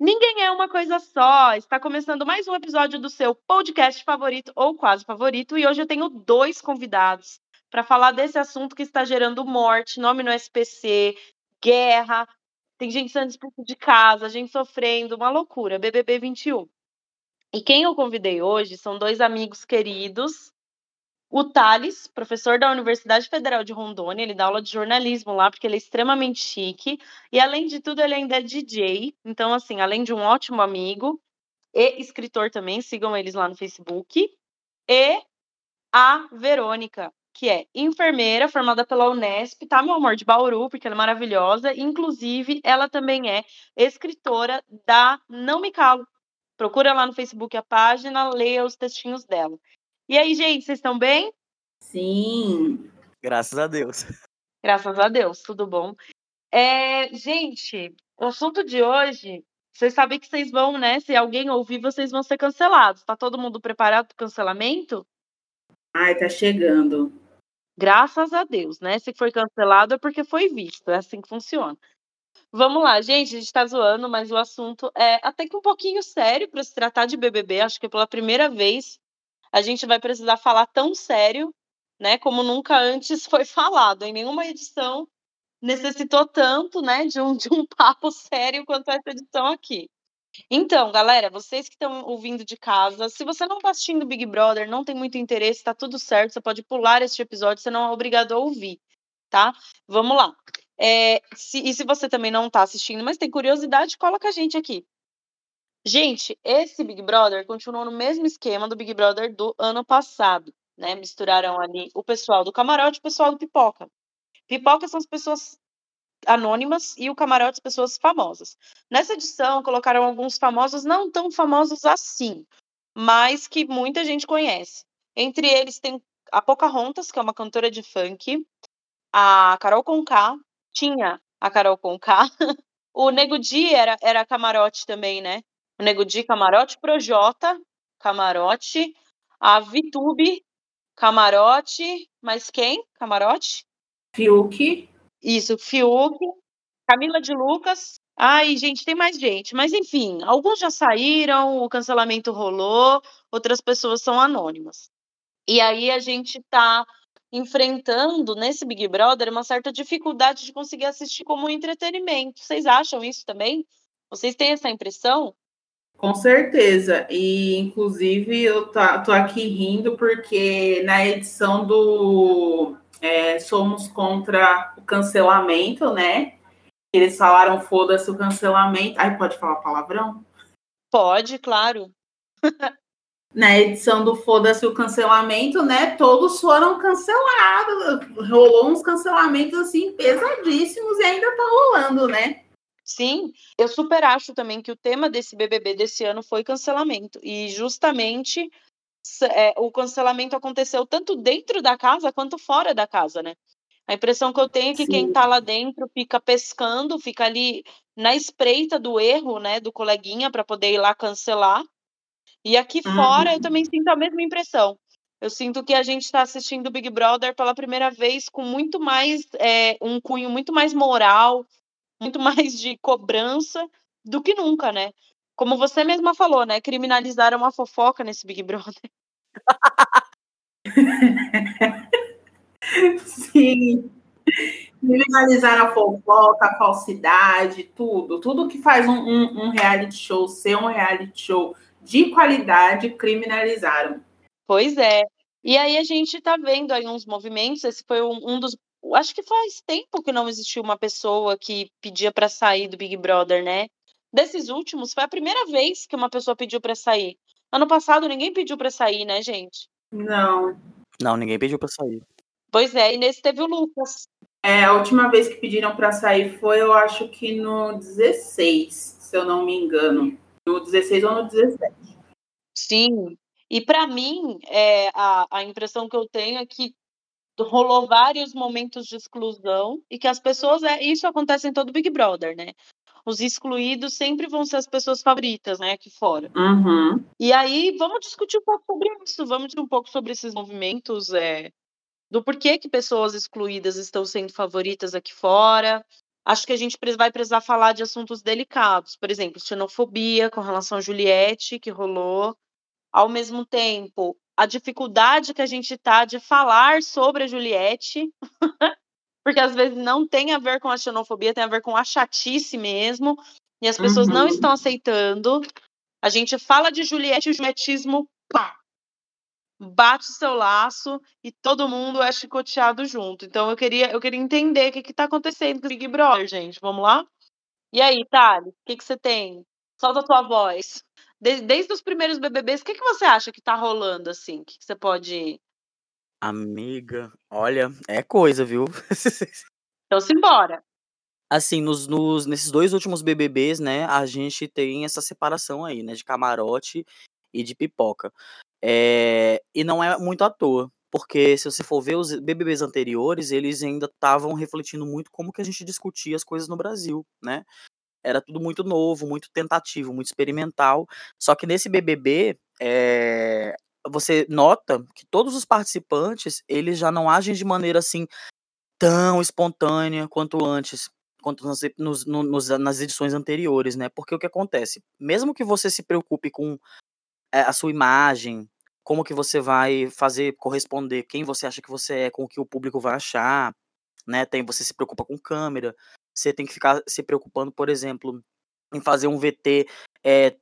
Ninguém é uma coisa só. Está começando mais um episódio do seu podcast favorito ou quase favorito. E hoje eu tenho dois convidados para falar desse assunto que está gerando morte, nome no SPC, guerra. Tem gente sendo expulsa de casa, gente sofrendo, uma loucura. BBB 21. E quem eu convidei hoje são dois amigos queridos o Thales, professor da Universidade Federal de Rondônia, ele dá aula de jornalismo lá, porque ele é extremamente chique. E, além de tudo, ele ainda é DJ. Então, assim, além de um ótimo amigo e escritor também, sigam eles lá no Facebook. E a Verônica, que é enfermeira, formada pela Unesp, tá, meu amor, de Bauru, porque ela é maravilhosa. Inclusive, ela também é escritora da Não Me Calo. Procura lá no Facebook a página, leia os textinhos dela. E aí, gente, vocês estão bem? Sim. Graças a Deus. Graças a Deus, tudo bom. É, gente, o assunto de hoje, vocês sabem que vocês vão, né? Se alguém ouvir, vocês vão ser cancelados. Tá todo mundo preparado para o cancelamento? Ai, tá chegando. Graças a Deus, né? Se foi cancelado é porque foi visto. É assim que funciona. Vamos lá, gente, a gente tá zoando, mas o assunto é até que um pouquinho sério para se tratar de BBB. Acho que pela primeira vez a gente vai precisar falar tão sério, né, como nunca antes foi falado. Em nenhuma edição necessitou tanto, né, de um, de um papo sério quanto essa edição aqui. Então, galera, vocês que estão ouvindo de casa, se você não está assistindo Big Brother, não tem muito interesse, está tudo certo, você pode pular este episódio, você não é obrigado a ouvir, tá? Vamos lá. É, se, e se você também não está assistindo, mas tem curiosidade, coloca a gente aqui. Gente, esse Big Brother continuou no mesmo esquema do Big Brother do ano passado, né? Misturaram ali o pessoal do camarote e o pessoal do pipoca. Pipoca são as pessoas anônimas e o camarote as pessoas famosas. Nessa edição colocaram alguns famosos não tão famosos assim, mas que muita gente conhece. Entre eles tem a Pocahontas, que é uma cantora de funk, a Carol Conká, tinha a Carol Conká, o Nego Di era, era camarote também, né? O Nego Di Camarote, Projota Camarote, a Vitube Camarote, mas quem? Camarote? Fiuk. Isso, Fiuk, Camila de Lucas. Ai, gente, tem mais gente. Mas enfim, alguns já saíram, o cancelamento rolou, outras pessoas são anônimas. E aí a gente tá enfrentando nesse Big Brother uma certa dificuldade de conseguir assistir como entretenimento. Vocês acham isso também? Vocês têm essa impressão? Com certeza. E, inclusive, eu tá, tô aqui rindo porque na edição do é, Somos contra o cancelamento, né? Eles falaram foda-se o cancelamento. Ai, pode falar palavrão? Pode, claro. na edição do Foda-se o cancelamento, né? Todos foram cancelados. Rolou uns cancelamentos assim pesadíssimos e ainda tá rolando, né? Sim, eu super acho também que o tema desse BBB desse ano foi cancelamento. E justamente é, o cancelamento aconteceu tanto dentro da casa quanto fora da casa, né? A impressão que eu tenho é que Sim. quem tá lá dentro fica pescando, fica ali na espreita do erro, né, do coleguinha para poder ir lá cancelar. E aqui uhum. fora eu também sinto a mesma impressão. Eu sinto que a gente está assistindo o Big Brother pela primeira vez com muito mais é, um cunho muito mais moral, muito mais de cobrança do que nunca, né? Como você mesma falou, né? Criminalizaram a fofoca nesse Big Brother. Sim. Criminalizaram a fofoca, a falsidade, tudo. Tudo que faz um, um, um reality show ser um reality show de qualidade, criminalizaram. Pois é. E aí a gente está vendo aí uns movimentos, esse foi um, um dos acho que faz tempo que não existiu uma pessoa que pedia para sair do Big Brother, né? Desses últimos, foi a primeira vez que uma pessoa pediu para sair. Ano passado ninguém pediu para sair, né, gente? Não. Não, ninguém pediu para sair. Pois é, e nesse teve o Lucas. É, a última vez que pediram para sair foi, eu acho que no 16, se eu não me engano. No 16 ou no 17. Sim. E para mim, é, a, a impressão que eu tenho é que rolou vários momentos de exclusão e que as pessoas é isso acontece em todo Big Brother, né? Os excluídos sempre vão ser as pessoas favoritas, né, aqui fora. Uhum. E aí vamos discutir um pouco sobre isso, vamos discutir um pouco sobre esses movimentos, é, do porquê que pessoas excluídas estão sendo favoritas aqui fora. acho que a gente vai precisar falar de assuntos delicados, por exemplo, xenofobia com relação a Juliette, que rolou. Ao mesmo tempo, a dificuldade que a gente tá de falar sobre a Juliette, porque às vezes não tem a ver com a xenofobia, tem a ver com a chatice mesmo, e as pessoas uhum. não estão aceitando. A gente fala de Juliette e o julietismo, pá, bate o seu laço e todo mundo é chicoteado junto. Então eu queria, eu queria entender o que está acontecendo com o Big Brother, gente. Vamos lá? E aí, Thales, o que, que você tem? Solta a tua voz. Desde, desde os primeiros BBBs, o que, que você acha que tá rolando, assim? O que, que você pode... Amiga, olha, é coisa, viu? então simbora. Assim, nos, nos, nesses dois últimos BBBs, né, a gente tem essa separação aí, né, de camarote e de pipoca. É, e não é muito à toa, porque se você for ver os BBBs anteriores, eles ainda estavam refletindo muito como que a gente discutia as coisas no Brasil, né? Era tudo muito novo, muito tentativo, muito experimental. Só que nesse BBB, é, você nota que todos os participantes, eles já não agem de maneira assim tão espontânea quanto antes, quanto nas, nos, nos, nas edições anteriores, né? Porque o que acontece? Mesmo que você se preocupe com é, a sua imagem, como que você vai fazer corresponder quem você acha que você é com o que o público vai achar, né? Tem você se preocupa com câmera, você tem que ficar se preocupando, por exemplo, em fazer um VT é,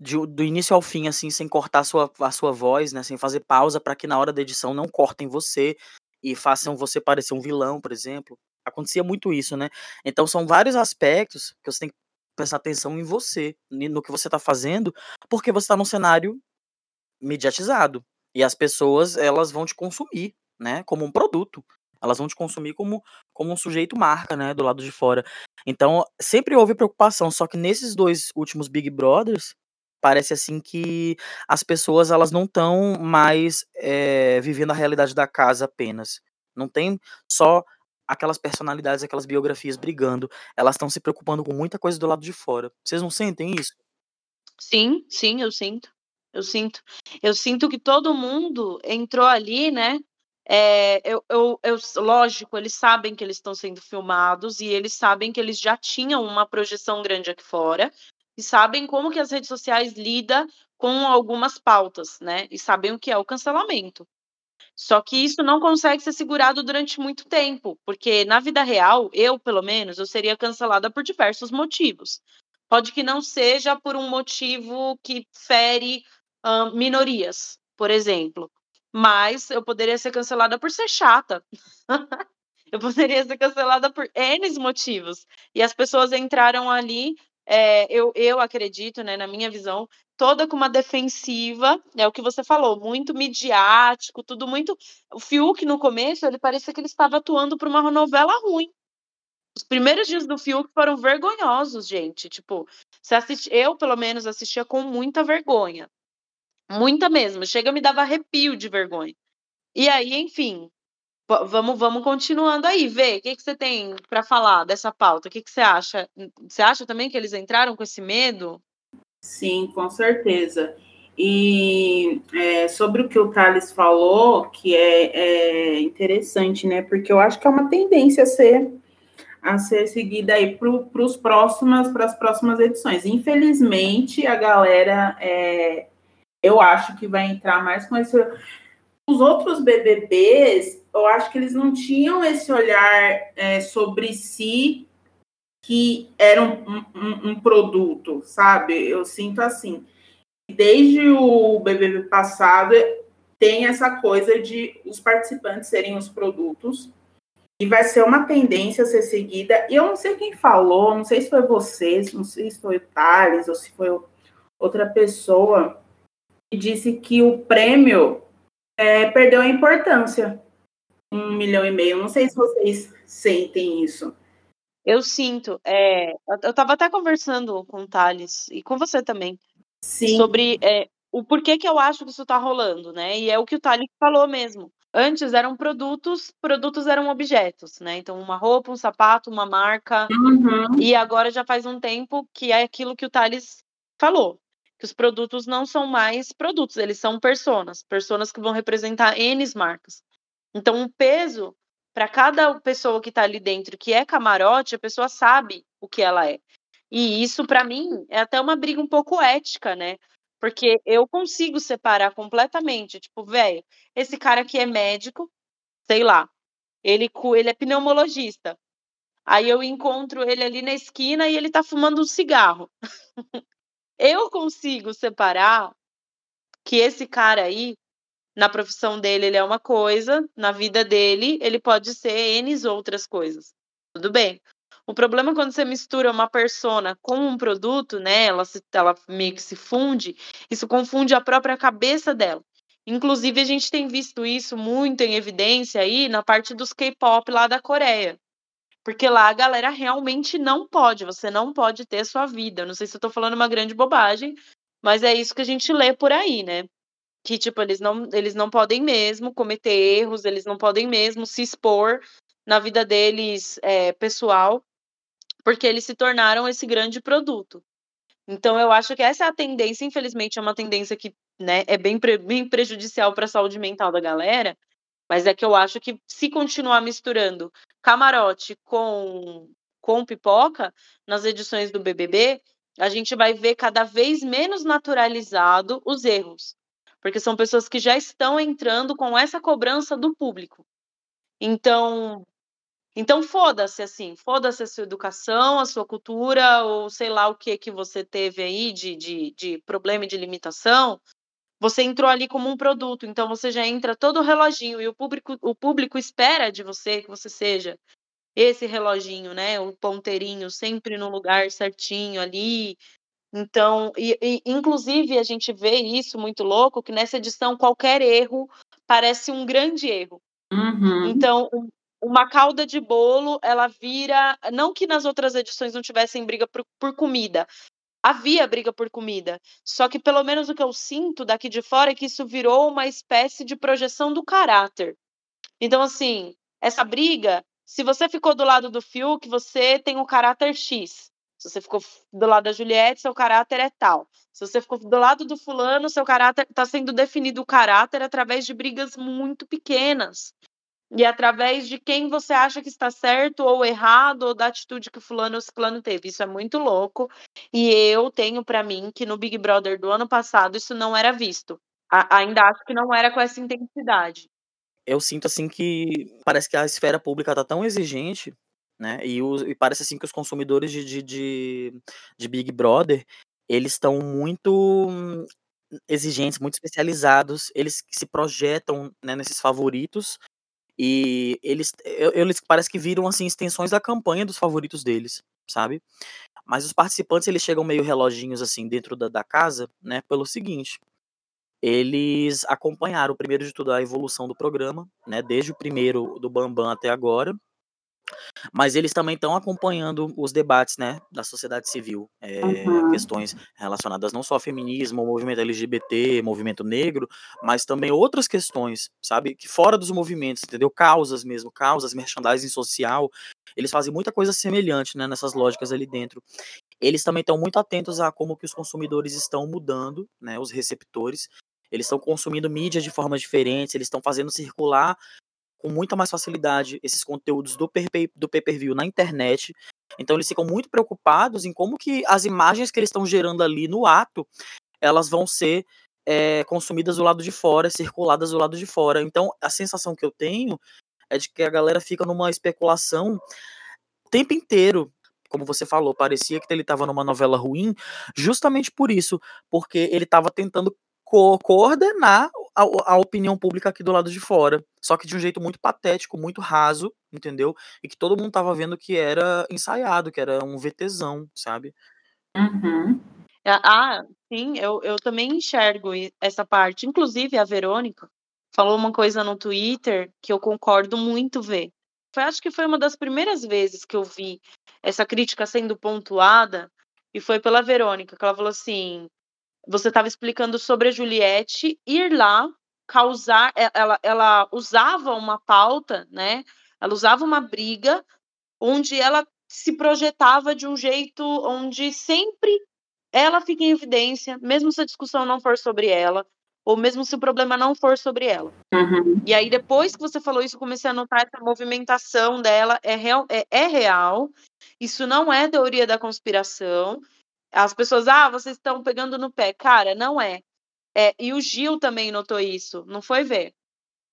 de, do início ao fim, assim, sem cortar a sua, a sua voz, né? Sem fazer pausa para que na hora da edição não cortem você e façam você parecer um vilão, por exemplo. Acontecia muito isso, né? Então são vários aspectos que você tem que prestar atenção em você, no que você está fazendo, porque você está num cenário mediatizado. E as pessoas, elas vão te consumir, né, como um produto. Elas vão te consumir como, como um sujeito marca, né, do lado de fora. Então, sempre houve preocupação, só que nesses dois últimos Big Brothers, parece assim que as pessoas, elas não estão mais é, vivendo a realidade da casa apenas. Não tem só aquelas personalidades, aquelas biografias brigando. Elas estão se preocupando com muita coisa do lado de fora. Vocês não sentem isso? Sim, sim, eu sinto. Eu sinto. Eu sinto que todo mundo entrou ali, né? É, eu, eu, eu, lógico, eles sabem que eles estão sendo filmados e eles sabem que eles já tinham uma projeção grande aqui fora e sabem como que as redes sociais lidam com algumas pautas, né? E sabem o que é o cancelamento. Só que isso não consegue ser segurado durante muito tempo, porque na vida real, eu, pelo menos, eu seria cancelada por diversos motivos. Pode que não seja por um motivo que fere uh, minorias, por exemplo, mas eu poderia ser cancelada por ser chata. eu poderia ser cancelada por N motivos. E as pessoas entraram ali é, eu, eu acredito, né, na minha visão, toda com uma defensiva, é o que você falou, muito midiático, tudo muito. O Fiuk, no começo, ele parecia que ele estava atuando para uma novela ruim. Os primeiros dias do Fiuk foram vergonhosos, gente. Tipo, você assiste... eu, pelo menos, assistia com muita vergonha. Muita mesmo. Chega, me dava arrepio de vergonha. E aí, enfim, Vamos, vamos continuando aí, Vê, o que, que você tem para falar dessa pauta? O que, que você acha? Você acha também que eles entraram com esse medo? Sim, com certeza. E é, sobre o que o Thales falou, que é, é, interessante, né? Porque eu acho que é uma tendência a ser, a ser seguida aí para as próximas edições. Infelizmente, a galera é, eu acho que vai entrar mais com esse. Os outros BBBs, eu acho que eles não tinham esse olhar é, sobre si que era um, um, um, produto, sabe? Eu sinto assim. Desde o BBB passado, tem essa coisa de os participantes serem os produtos. E vai ser uma tendência a ser seguida. E eu não sei quem falou, não sei se foi vocês, não sei se foi o Thales ou se foi outra pessoa, disse que o prêmio é, perdeu a importância um milhão e meio. Não sei se vocês sentem isso. Eu sinto. É, eu estava até conversando com o Thales e com você também Sim. sobre é, o porquê que eu acho que isso está rolando, né? E é o que o Thales falou mesmo. Antes eram produtos, produtos eram objetos, né? Então, uma roupa, um sapato, uma marca. Uhum. E agora já faz um tempo que é aquilo que o Thales falou. Que os produtos não são mais produtos, eles são personas, personas que vão representar N marcas. Então, o peso para cada pessoa que está ali dentro que é camarote, a pessoa sabe o que ela é. E isso, para mim, é até uma briga um pouco ética, né? Porque eu consigo separar completamente. Tipo, velho, esse cara aqui é médico, sei lá, ele, ele é pneumologista. Aí eu encontro ele ali na esquina e ele tá fumando um cigarro. eu consigo separar que esse cara aí, na profissão dele, ele é uma coisa, na vida dele, ele pode ser N outras coisas. Tudo bem. O problema é quando você mistura uma persona com um produto, né? Ela, se, ela meio que se funde, isso confunde a própria cabeça dela. Inclusive, a gente tem visto isso muito em evidência aí na parte dos K-pop lá da Coreia. Porque lá a galera realmente não pode, você não pode ter sua vida. Não sei se eu tô falando uma grande bobagem, mas é isso que a gente lê por aí, né? Que, tipo, eles não, eles não podem mesmo cometer erros, eles não podem mesmo se expor na vida deles é, pessoal porque eles se tornaram esse grande produto. Então, eu acho que essa é a tendência, infelizmente, é uma tendência que né, é bem, pre bem prejudicial para a saúde mental da galera, mas é que eu acho que se continuar misturando camarote com, com pipoca nas edições do BBB, a gente vai ver cada vez menos naturalizado os erros, porque são pessoas que já estão entrando com essa cobrança do público. Então, então foda-se, assim, foda-se a sua educação, a sua cultura, ou sei lá o que que você teve aí de, de, de problema e de limitação, você entrou ali como um produto, então você já entra todo o reloginho, e o público, o público espera de você que você seja esse reloginho, né? O ponteirinho sempre no lugar certinho ali. Então, e, e, inclusive a gente vê isso muito louco, que nessa edição qualquer erro parece um grande erro. Uhum. Então, uma calda de bolo, ela vira. Não que nas outras edições não tivessem briga por, por, comida. Havia briga por comida. Só que, pelo menos, o que eu sinto daqui de fora é que isso virou uma espécie de projeção do caráter. Então, assim, essa briga, se você ficou do lado do Fiuk, você tem um caráter X. Se você ficou do lado da Juliette, seu caráter é tal. Se você ficou do lado do fulano, seu caráter está sendo definido o caráter através de brigas muito pequenas e através de quem você acha que está certo ou errado, ou da atitude que fulano ou ciclano teve. Isso é muito louco. E eu tenho para mim que no Big Brother do ano passado isso não era visto. A ainda acho que não era com essa intensidade. Eu sinto assim que parece que a esfera pública está tão exigente, né? E, os, e, parece assim que os consumidores de, de, de, de Big Brother eles estão muito exigentes, muito especializados, eles se projetam né, nesses favoritos e eles, eles parece que viram assim extensões da campanha dos favoritos deles, sabe? Mas os participantes eles chegam meio reloginhos assim dentro da, da casa, né? Pelo seguinte, eles acompanharam primeiro de tudo a evolução do programa, né? Desde o primeiro do Bambam até agora, mas eles também estão acompanhando os debates, né, da sociedade civil, é, uhum. questões relacionadas não só ao feminismo, ao movimento LGBT, movimento negro, mas também outras questões, sabe, que fora dos movimentos, entendeu? Causas mesmo, causas, merchandising social, eles fazem muita coisa semelhante, né, nessas lógicas ali dentro. Eles também estão muito atentos a como que os consumidores estão mudando, né, os receptores, eles estão consumindo mídia de formas diferentes, eles estão fazendo circular com muita mais facilidade esses conteúdos do, do pay-per-view na internet. Então eles ficam muito preocupados em como que as imagens que eles estão gerando ali no ato, elas vão ser é, consumidas do lado de fora, circuladas do lado de fora. Então a sensação que eu tenho é de que a galera fica numa especulação o tempo inteiro. Como você falou, parecia que ele estava numa novela ruim, justamente por isso, porque ele estava tentando co coordenar a, a, opinião pública aqui do lado de fora. Só que de um jeito muito patético, muito raso, entendeu? E que todo mundo tava vendo que era ensaiado, que era um VTzão, sabe? Uhum. Ah, sim, eu, eu também enxergo essa parte. Inclusive, a Verônica falou uma coisa no Twitter que eu concordo muito ver. Foi, acho que foi uma das primeiras vezes que eu vi essa crítica sendo pontuada, e foi pela Verônica, que ela falou assim: você estava explicando sobre a Juliette ir lá causar, ela, ela usava uma pauta, né? Ela usava uma briga onde ela se projetava de um jeito onde sempre ela fica em evidência, mesmo se a discussão não for sobre ela, ou mesmo se o problema não for sobre ela. Uhum. E aí, depois que você falou isso, eu comecei a notar essa movimentação dela é real, é, é real. Isso não é teoria da conspiração. As pessoas, ah, vocês estão pegando no pé. Cara, não é. é. E o Gil também notou isso, não foi ver?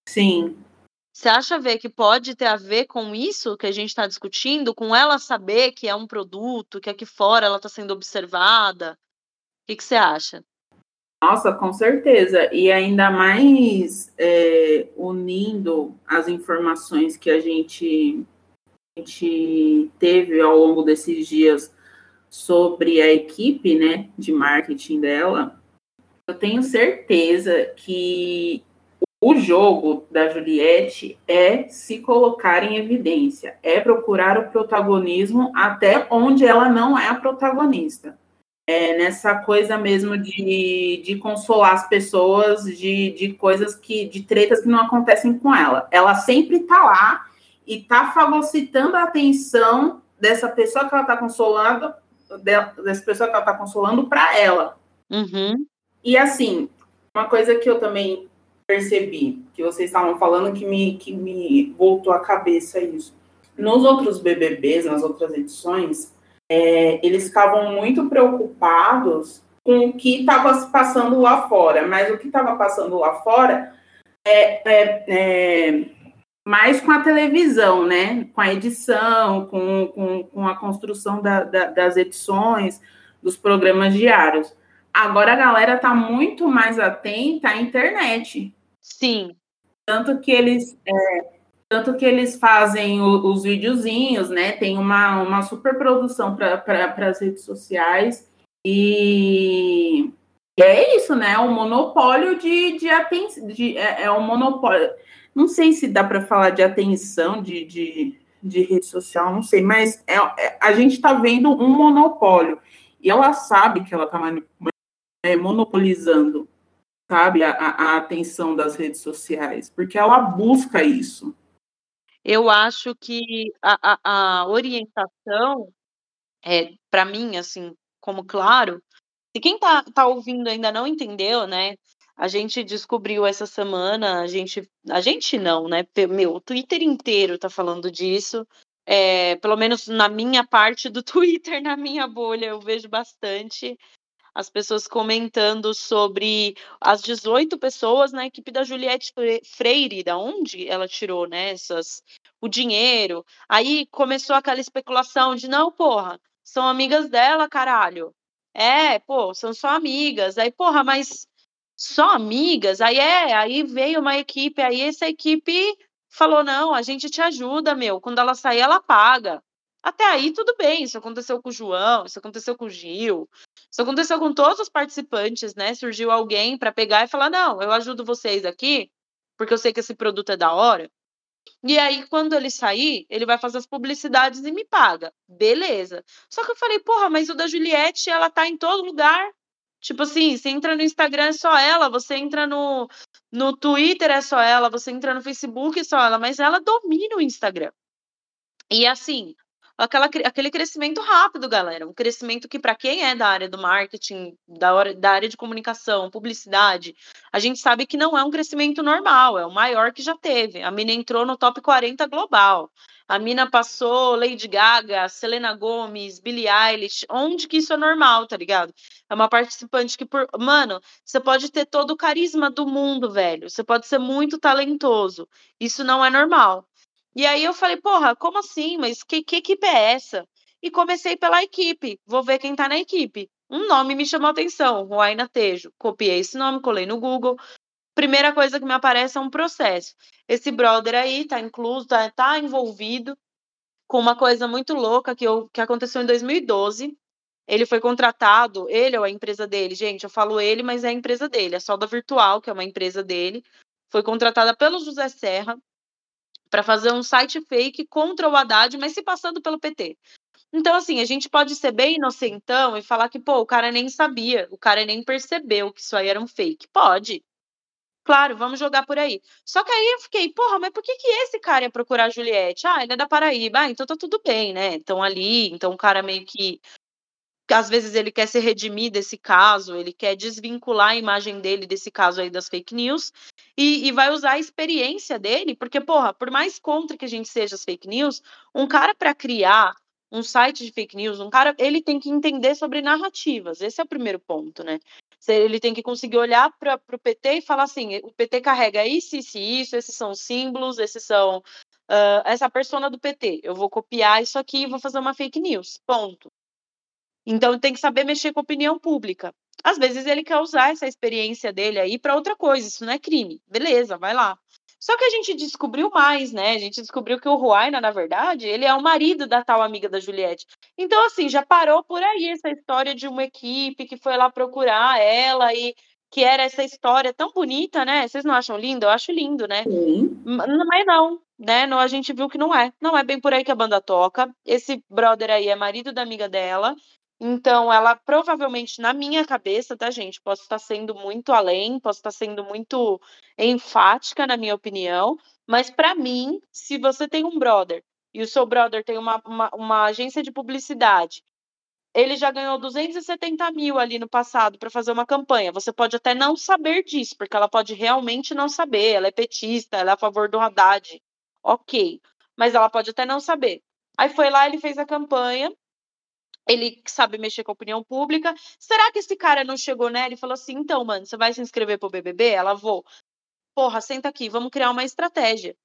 Sim. Você acha ver que pode ter a ver com isso que a gente está discutindo, com ela saber que é um produto, que aqui fora ela está sendo observada? O que, você acha? Nossa, com certeza. E ainda mais é, unindo as informações que a gente, a gente teve ao longo desses dias sobre a equipe né, de marketing dela, eu tenho certeza que o jogo da Juliette é se colocar em evidência, é procurar o protagonismo até onde ela não é a protagonista é, nessa coisa mesmo de, de consolar as pessoas de, de coisas que, de tretas que não acontecem com ela. Ela sempre tá lá e tá fagocitando a atenção dessa pessoa que ela tá consolando, dessa pessoa que ela tá consolando para ela. Uhum. E assim, uma coisa que eu também percebi, que vocês estavam falando que me, que me voltou à cabeça isso. Nos outros BBBs, nas outras edições, é, eles ficavam muito preocupados com o que estava se passando lá fora, mas o que estava passando lá fora é, é, é, mais com a televisão, né? Com a edição, com, com, com a construção da, da, das edições, dos programas diários. Agora a galera está muito mais atenta à internet. Sim. Tanto que eles é, tanto que eles fazem o, os videozinhos, né? Tem uma, uma super produção para pra, as redes sociais. E, é isso, né? O monopólio de, de atenção. É, é um monopólio. Não sei se dá para falar de atenção de, de, de rede social, não sei, mas é, é a gente está vendo um monopólio. E ela sabe que ela está é, monopolizando, sabe, a, a atenção das redes sociais, porque ela busca isso. Eu acho que a a a orientação, é para mim, assim, como claro, e quem tá tá ouvindo ainda não entendeu, né, a gente descobriu essa semana, a gente a gente não, né, meu, o Twitter inteiro tá falando disso, é pelo menos na minha parte do Twitter, na minha bolha, eu vejo bastante as pessoas comentando sobre as 18 pessoas na equipe da Juliette Freire, da onde ela tirou, né, essas, o dinheiro. Aí começou aquela especulação de, não, porra, são amigas dela, caralho. É, pô, são só amigas. Aí, porra, mas só amigas? Aí é, aí veio uma equipe, aí essa equipe falou, não, a gente te ajuda, meu, quando ela sair, ela paga. Até aí, tudo bem. Isso aconteceu com o João, isso aconteceu com o Gil, isso aconteceu com todos os participantes, né? Surgiu alguém para pegar e falar: não, eu ajudo vocês aqui, porque eu sei que esse produto é da hora. E aí, quando ele sair, ele vai fazer as publicidades e me paga. Beleza. Só que eu falei, porra, mas o da Juliette, ela tá em todo lugar. Tipo assim, você entra no Instagram é só ela, você entra no, no Twitter é só ela, você entra no Facebook é só ela, mas ela domina o Instagram. E assim, aquela, aquele crescimento rápido, galera. Um crescimento que, para quem é da área do marketing, da, hora, da área de comunicação, publicidade, a gente sabe que não é um crescimento normal, é o maior que já teve. A mina entrou no top 40 global. A mina passou Lady Gaga, Selena Gomez, Billie Eilish. Onde que isso é normal, tá ligado? É uma participante que, por. Mano, você pode ter todo o carisma do mundo, velho. Você pode ser muito talentoso. Isso não é normal. E aí eu falei, porra, como assim? Mas que, que equipe é essa? E comecei pela equipe, vou ver quem tá na equipe. Um nome me chamou a atenção, Ruaina Tejo. Copiei esse nome, colei no Google. Primeira coisa que me aparece é um processo. Esse brother aí tá incluso, tá, tá envolvido com uma coisa muito louca que, eu, que aconteceu em 2012. Ele foi contratado, ele ou a empresa dele, gente, eu falo ele, mas é a empresa dele, a Solda Virtual, que é uma empresa dele, foi contratada pelo José Serra para fazer um site fake contra o Haddad, mas se passando pelo PT. Então, assim, a gente pode ser bem inocentão e falar que, pô, o cara nem sabia, o cara nem percebeu que isso aí era um fake. Pode. Claro, vamos jogar por aí. Só que aí eu fiquei, porra, mas por que, que esse cara ia procurar a Juliette? Ah, ele é da Paraíba. Ah, então tá tudo bem, né? Então ali, então o cara meio que às vezes ele quer se redimir desse caso, ele quer desvincular a imagem dele desse caso aí das fake news e, e, vai usar a experiência dele, porque, porra, por mais contra que a gente seja as fake news, um cara para criar um site de fake news, um cara, ele tem que entender sobre narrativas, esse é o primeiro ponto, né? Ele tem que conseguir olhar para o PT e falar assim: o PT carrega isso, isso isso, esses são símbolos, esses são. Uh, essa persona do PT. Eu vou copiar isso aqui e vou fazer uma fake news. Ponto. Então tem que saber mexer com a opinião pública. Às vezes ele quer usar essa experiência dele aí para outra coisa, isso não é crime. Beleza, vai lá. Só que a gente descobriu mais, né? A gente descobriu que o Ruaina, na verdade, ele é o marido da tal amiga da Juliette. Então, assim, já parou por aí essa história de uma equipe que foi lá procurar ela e que era essa história tão bonita, né? Vocês não acham lindo? Eu acho lindo, né? Sim. Mas não, né? Não, a gente viu que não é. Não é bem por aí que a banda toca. Esse brother aí é marido da amiga dela. Então, ela provavelmente, na minha cabeça, tá, gente? Posso estar sendo muito além, posso estar sendo muito enfática, na minha opinião, mas para mim, se você tem um brother e o seu brother tem uma, uma, uma agência de publicidade, ele já ganhou 270 mil ali no passado para fazer uma campanha. Você pode até não saber disso, porque ela pode realmente não saber. Ela é petista, ela é a favor do Haddad. Ok. Mas ela pode até não saber. Aí foi lá, ele fez a campanha ele sabe mexer com a opinião pública. Será que esse cara não chegou nela e falou assim: então, mano, você vai se inscrever pro BBB? Ela vou. Porra, senta aqui, vamos criar uma estratégia.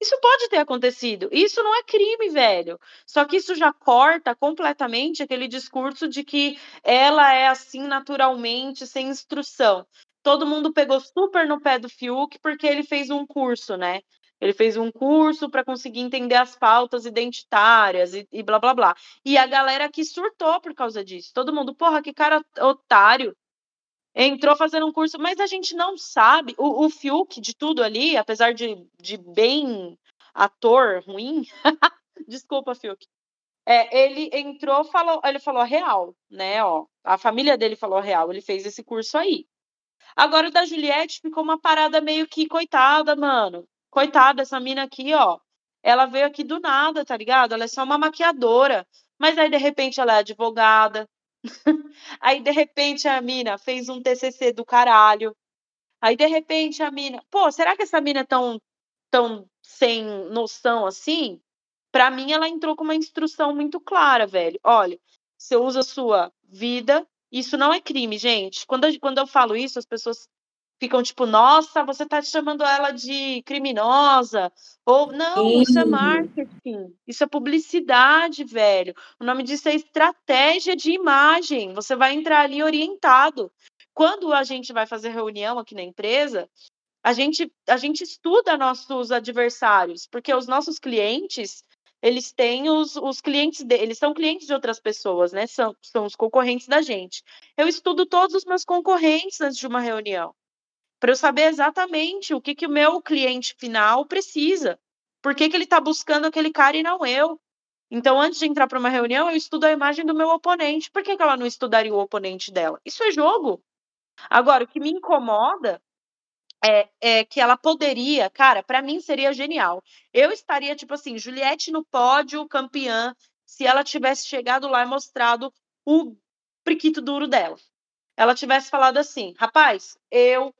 Isso pode ter acontecido. Isso não é crime, velho. Só que isso já corta completamente aquele discurso de que ela é assim naturalmente, sem instrução. Todo mundo pegou super no pé do Fiuk porque ele fez um curso, né? Ele fez um curso para conseguir entender as pautas identitárias e, e, blá blá blá. E a galera que surtou por causa disso. Todo mundo, porra, que cara otário. Entrou fazendo um curso, mas a gente não sabe. O, o Fiuk de tudo ali, apesar de, de bem ator ruim, desculpa, Fiuk. É, ele entrou, falou, ele falou real, né? Ó, a família dele falou real, ele fez esse curso aí. Agora o da Juliette ficou uma parada meio que coitada, mano coitada, essa mina aqui, ó, ela veio aqui do nada, tá ligado? Ela é só uma maquiadora. Mas aí, de repente, ela é advogada. aí, de repente, a mina fez um TCC do caralho. Aí, de repente, a mina. Pô, será que essa mina é tão, tão sem noção assim? Pra mim, ela entrou com uma instrução muito clara, velho. Olha, você usa a sua vida. Isso não é crime, gente. Quando, quando eu falo isso, as pessoas ficam tipo, nossa, você está chamando ela de criminosa. Ou, não, Sim. isso é marketing, isso é publicidade, velho. O nome disso é estratégia de imagem. Você vai entrar ali orientado. Quando a gente vai fazer reunião aqui na empresa, a gente, a gente estuda nossos adversários, porque os nossos clientes, eles têm os, os clientes deles, eles são clientes de outras pessoas, né? São, são os concorrentes da gente. Eu estudo todos os meus concorrentes antes de uma reunião para eu saber exatamente o que, que o meu cliente final precisa. Por que, que ele está buscando aquele cara e não eu? Então, antes de entrar para uma reunião, eu estudo a imagem do meu oponente. Por que, que ela não estudaria o oponente dela? Isso é jogo. Agora, o que me incomoda é, é, que ela poderia, cara, para mim seria genial. Eu estaria, tipo assim, Juliette no pódio, campeã, se ela tivesse chegado lá e mostrado o priquito duro dela. Ela tivesse falado assim, rapaz, eu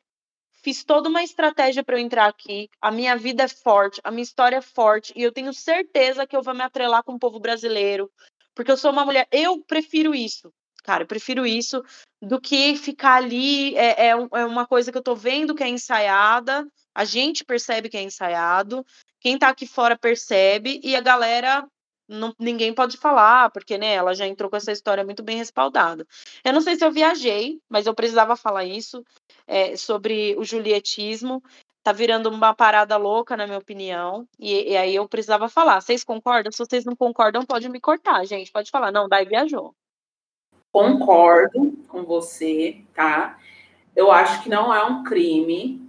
Fiz toda uma estratégia para eu entrar aqui. A minha vida é forte, a minha história é forte e eu tenho certeza que eu vou me atrelar com o povo brasileiro, porque eu sou uma mulher. Eu prefiro isso, cara. Eu prefiro isso do que ficar ali. É, é, é uma coisa que eu tô vendo que é ensaiada. A gente percebe que é ensaiado. Quem tá aqui fora percebe e a galera não, ninguém pode falar, porque né, ela já entrou com essa história muito bem respaldada. Eu não sei se eu viajei, mas eu precisava falar isso é, sobre o julietismo. Tá virando uma parada louca, na minha opinião. E, e, aí eu precisava falar. Vocês concordam? Se vocês não concordam, pode me cortar, gente. Pode falar. Não, daí viajou. Concordo com você, tá? Eu acho que não é um crime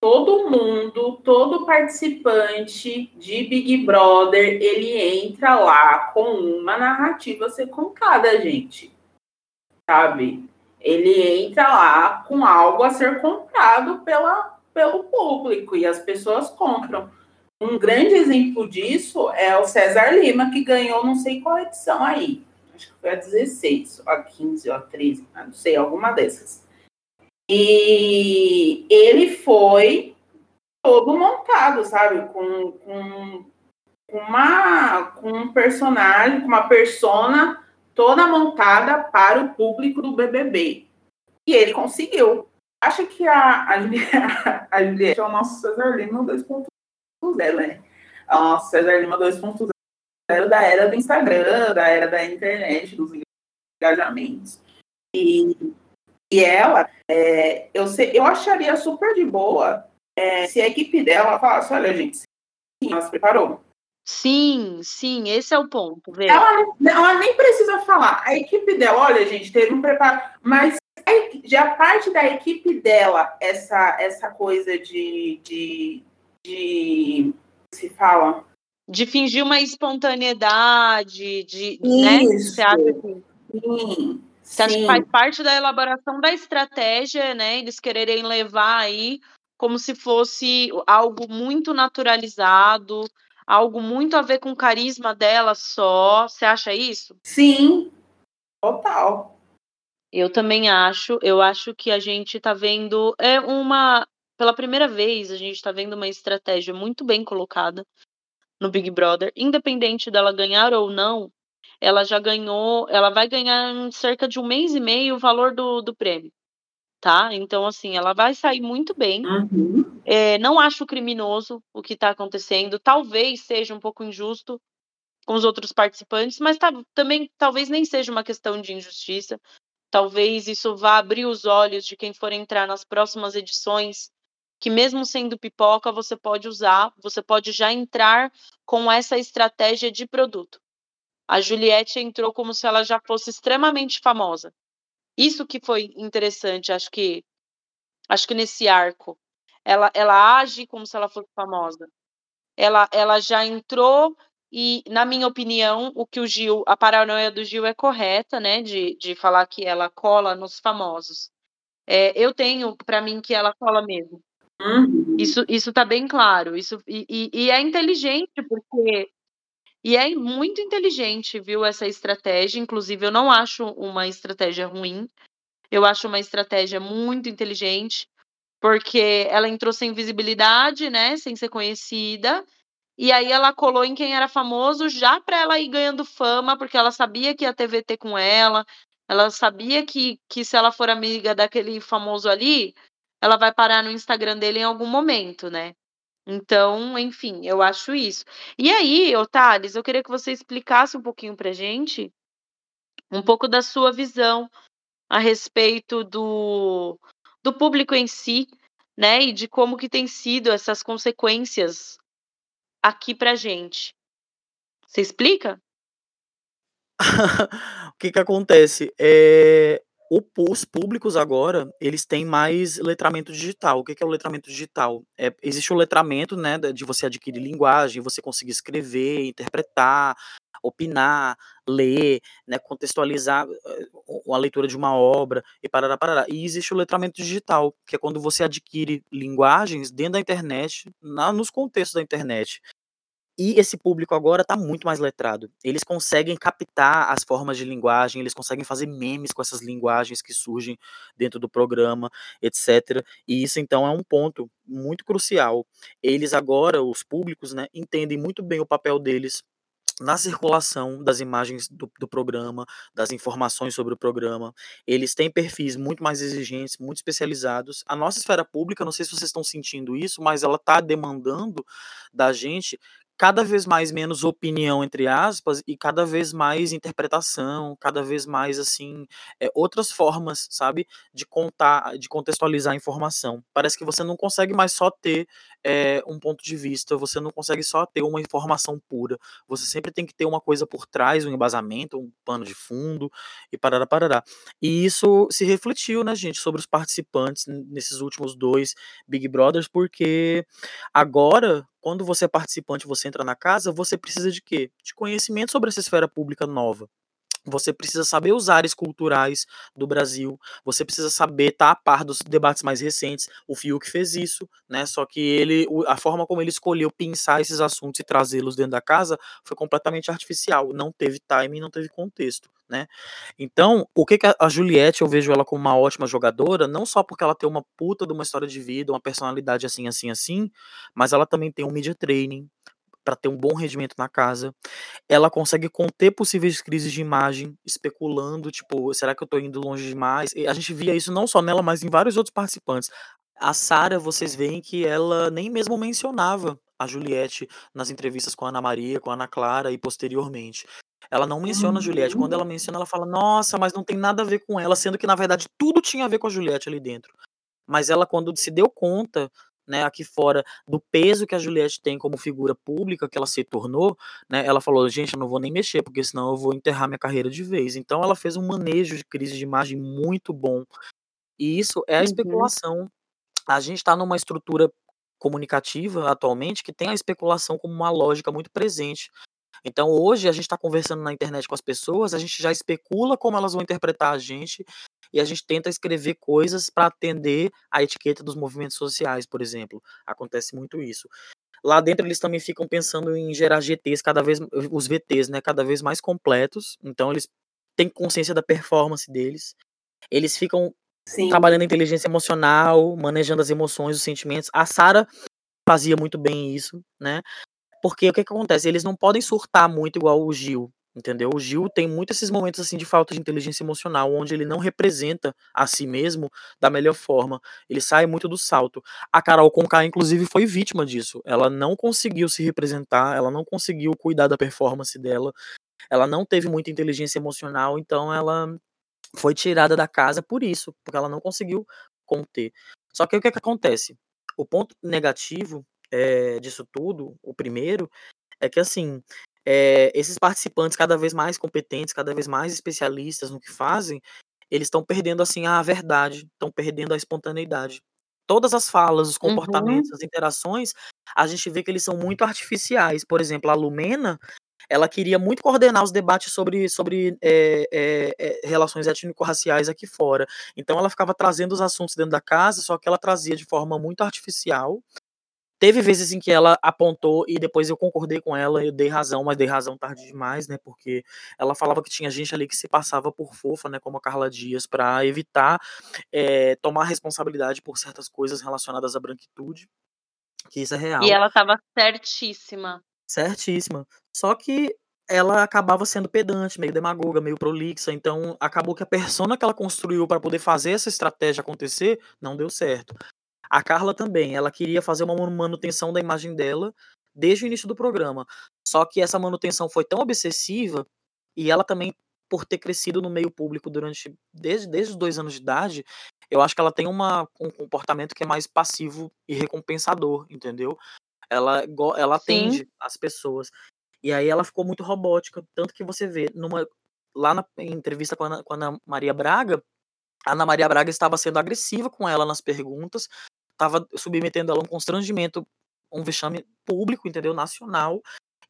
todo mundo, todo participante de Big Brother, ele entra lá com uma narrativa ser contada, gente. Sabe? Ele entra lá com algo a ser comprado pela, pelo público e as pessoas compram. Um grande exemplo disso é o César Lima, que ganhou não sei qual edição aí. acho que foi a 16, ou a 15, ou a 13, não sei, alguma dessas. E ele foi todo montado, sabe? Com, com, uma, com um personagem, com uma persona toda montada para o público do BBB. E ele conseguiu. Acho que a, a, a Juliette é o nosso Cesar Lima 2.0, né? A nossa Cesar Lima 2.0 da era do Instagram, da era da internet, dos engajamentos. E, e ela, é, eu, sei, eu acharia super de boa é, se a equipe dela falasse, olha, gente, sim, ela se preparou. Sim, sim, esse é o ponto. Ela, ela, nem precisa falar. A equipe dela, olha, gente, teve um preparo, mas já parte da equipe dela, essa, essa coisa de, de, de se fala? De fingir uma espontaneidade, de, né? Você acha que... Sim. Você acha que faz parte da elaboração da estratégia, né? Eles quererem levar aí como se fosse algo muito naturalizado, algo muito a ver com o carisma dela só. Você acha isso? Sim, total. Eu também acho. Eu acho que a gente está vendo é uma pela primeira vez a gente está vendo uma estratégia muito bem colocada no Big Brother, independente dela ganhar ou não. Ela já ganhou, ela vai ganhar em cerca de um mês e meio o valor do, do prêmio tá? Então, assim, ela vai sair muito bem. Uhum. É, não acho criminoso o que está acontecendo. Talvez seja um pouco injusto com os outros participantes, mas tá, também talvez nem seja uma questão de injustiça. Talvez isso vá abrir os olhos de quem for entrar nas próximas edições, que mesmo sendo pipoca, você pode usar, você pode já entrar com essa estratégia de produto. A Juliette entrou como se ela já fosse extremamente famosa. Isso que foi interessante, acho que acho que nesse arco. Ela, ela age como se ela fosse famosa. Ela, ela já entrou e, na minha opinião, o que o Gil, a paranoia do Gil é correta, né? De, de falar que ela cola nos famosos. É, eu tenho para mim que ela cola mesmo. Uhum. Isso, isso tá bem claro. Isso, e, e, e é inteligente, porque e é muito inteligente, viu, essa estratégia. Inclusive, eu não acho uma estratégia ruim. Eu acho uma estratégia muito inteligente, porque ela entrou sem visibilidade, né, sem ser conhecida, e aí ela colou em quem era famoso já para ela ir ganhando fama, porque ela sabia que ia ter VT com ela, ela sabia que, que se ela for amiga daquele famoso ali, ela vai parar no Instagram dele em algum momento, né? Então, enfim, eu acho isso. E aí, ô Thales, eu queria que você explicasse um pouquinho pra gente um pouco da sua visão a respeito do, do público em si, né? E de como que tem sido essas consequências aqui pra gente. Você explica? o que que acontece? É, os públicos agora, eles têm mais letramento digital. O que é o letramento digital? É, existe o letramento, né, de você adquirir linguagem, você conseguir escrever, interpretar, opinar, ler, né, contextualizar eh, a leitura de uma obra e parará, parará. E existe o letramento digital, que é quando você adquire linguagens dentro da internet, na, nos contextos da internet. E esse público agora está muito mais letrado. Eles conseguem captar as formas de linguagem, eles conseguem fazer memes com essas linguagens que surgem dentro do programa, etc. E isso então é um ponto muito crucial. Eles agora, os públicos, né, entendem muito bem o papel deles na circulação das imagens do, do, programa, das informações sobre o programa. Eles têm perfis muito mais exigentes, muito especializados. A nossa esfera pública, não sei se vocês estão sentindo isso, mas ela está demandando da gente cada vez mais menos opinião entre aspas e cada vez mais interpretação, cada vez mais assim é, outras formas, sabe, de contar, de contextualizar a informação. Parece que você não consegue mais só ter é, um ponto de vista, você não consegue só ter uma informação pura. Você sempre tem que ter uma coisa por trás, um embasamento, um pano de fundo e parará, parará. E isso se refletiu, né, gente, sobre os participantes nesses últimos dois Big Brothers, porque agora quando você é participante, você entra na casa, você precisa de quê? De conhecimento sobre essa esfera pública nova. Você precisa saber os ares culturais do Brasil, você precisa saber estar tá a par dos debates mais recentes. O Fiuk fez isso, né? Só que ele, a forma como ele escolheu pensar esses assuntos e trazê-los dentro da casa foi completamente artificial, não teve timing, não teve contexto, né? Então, o que, que a Juliette, eu vejo ela como uma ótima jogadora, não só porque ela tem uma puta de uma história de vida, uma personalidade assim, assim, assim, mas ela também tem um media training, para ter um bom rendimento na casa. Ela consegue conter possíveis crises de imagem, especulando, tipo, será que eu tô indo longe demais? E a gente via isso não só nela, mas em vários outros participantes. A Sara, vocês veem que ela nem mesmo mencionava a Juliette nas entrevistas com a Ana Maria, com a Ana Clara e posteriormente. Ela não menciona a Juliette. Quando ela uhum. menciona, ela fala, nossa, mas não tem nada a ver com ela, sendo que, na verdade, tudo tinha a ver com a Juliette ali dentro. Mas ela, quando se deu conta né, aqui fora do peso que a Juliette tem como figura pública que ela se tornou, né, ela falou, gente, eu não vou nem mexer, porque senão eu vou enterrar minha carreira de vez. Então ela fez um manejo de crise de imagem muito bom. E isso é a uhum. especulação. A gente está numa estrutura comunicativa atualmente que tem a especulação como uma lógica muito presente. Então hoje a gente está conversando na internet com as pessoas, a gente já especula como elas vão interpretar a gente e a gente tenta escrever coisas para atender a etiqueta dos movimentos sociais, por exemplo. Acontece muito isso. Lá dentro eles também ficam pensando em gerar GTs cada vez os VTs, né, cada vez mais completos. Então eles têm consciência da performance deles. Eles ficam Sim. trabalhando a inteligência emocional, manejando as emoções, os sentimentos. A Sara fazia muito bem isso, né? Porque o que, que acontece? Eles não podem surtar muito igual o Gil. Entendeu? O Gil tem muito esses momentos assim de falta de inteligência emocional, onde ele não representa a si mesmo da melhor forma. Ele sai muito do salto. A Carol Conká, inclusive, foi vítima disso. Ela não conseguiu se representar, ela não conseguiu cuidar da performance dela, ela não teve muita inteligência emocional, então ela foi tirada da casa por isso, porque ela não conseguiu conter. Só que o que, que acontece? O ponto negativo é, disso tudo, o primeiro, é que assim, é, esses participantes cada vez mais competentes, cada vez mais especialistas no que fazem, eles estão perdendo assim a verdade, estão perdendo a espontaneidade. Todas as falas, os uhum. comportamentos, uhum. as interações, a gente vê que eles são muito artificiais. Por exemplo, a Lumena, ela queria muito coordenar os debates sobre, sobre é, é, relações étnico-raciais aqui fora. Então ela ficava trazendo os assuntos dentro da casa, só que ela trazia de forma muito artificial Teve vezes em que ela apontou e depois eu concordei com ela, eu dei razão, mas dei razão tarde demais, né? Porque ela falava que tinha gente ali que se passava por fofa, né? Como a Carla Dias, para evitar é, tomar responsabilidade por certas coisas relacionadas à branquitude. Que isso é real. E ela estava certíssima. Certíssima. Só que ela acabava sendo pedante, meio demagoga, meio prolixa, então acabou que a persona que ela construiu para poder fazer essa estratégia acontecer não deu certo. A Carla também, ela queria fazer uma manutenção da imagem dela desde o início do programa. Só que essa manutenção foi tão obsessiva e ela também, por ter crescido no meio público durante desde, desde os dois anos de idade, eu acho que ela tem uma, um comportamento que é mais passivo e recompensador, entendeu? Ela, ela atende Sim. as pessoas. E aí ela ficou muito robótica, tanto que você vê numa lá na entrevista com a, Ana, com a Ana Maria Braga, a Ana Maria Braga estava sendo agressiva com ela nas perguntas, estava submetendo ela a um constrangimento, um vexame público, entendeu? Nacional.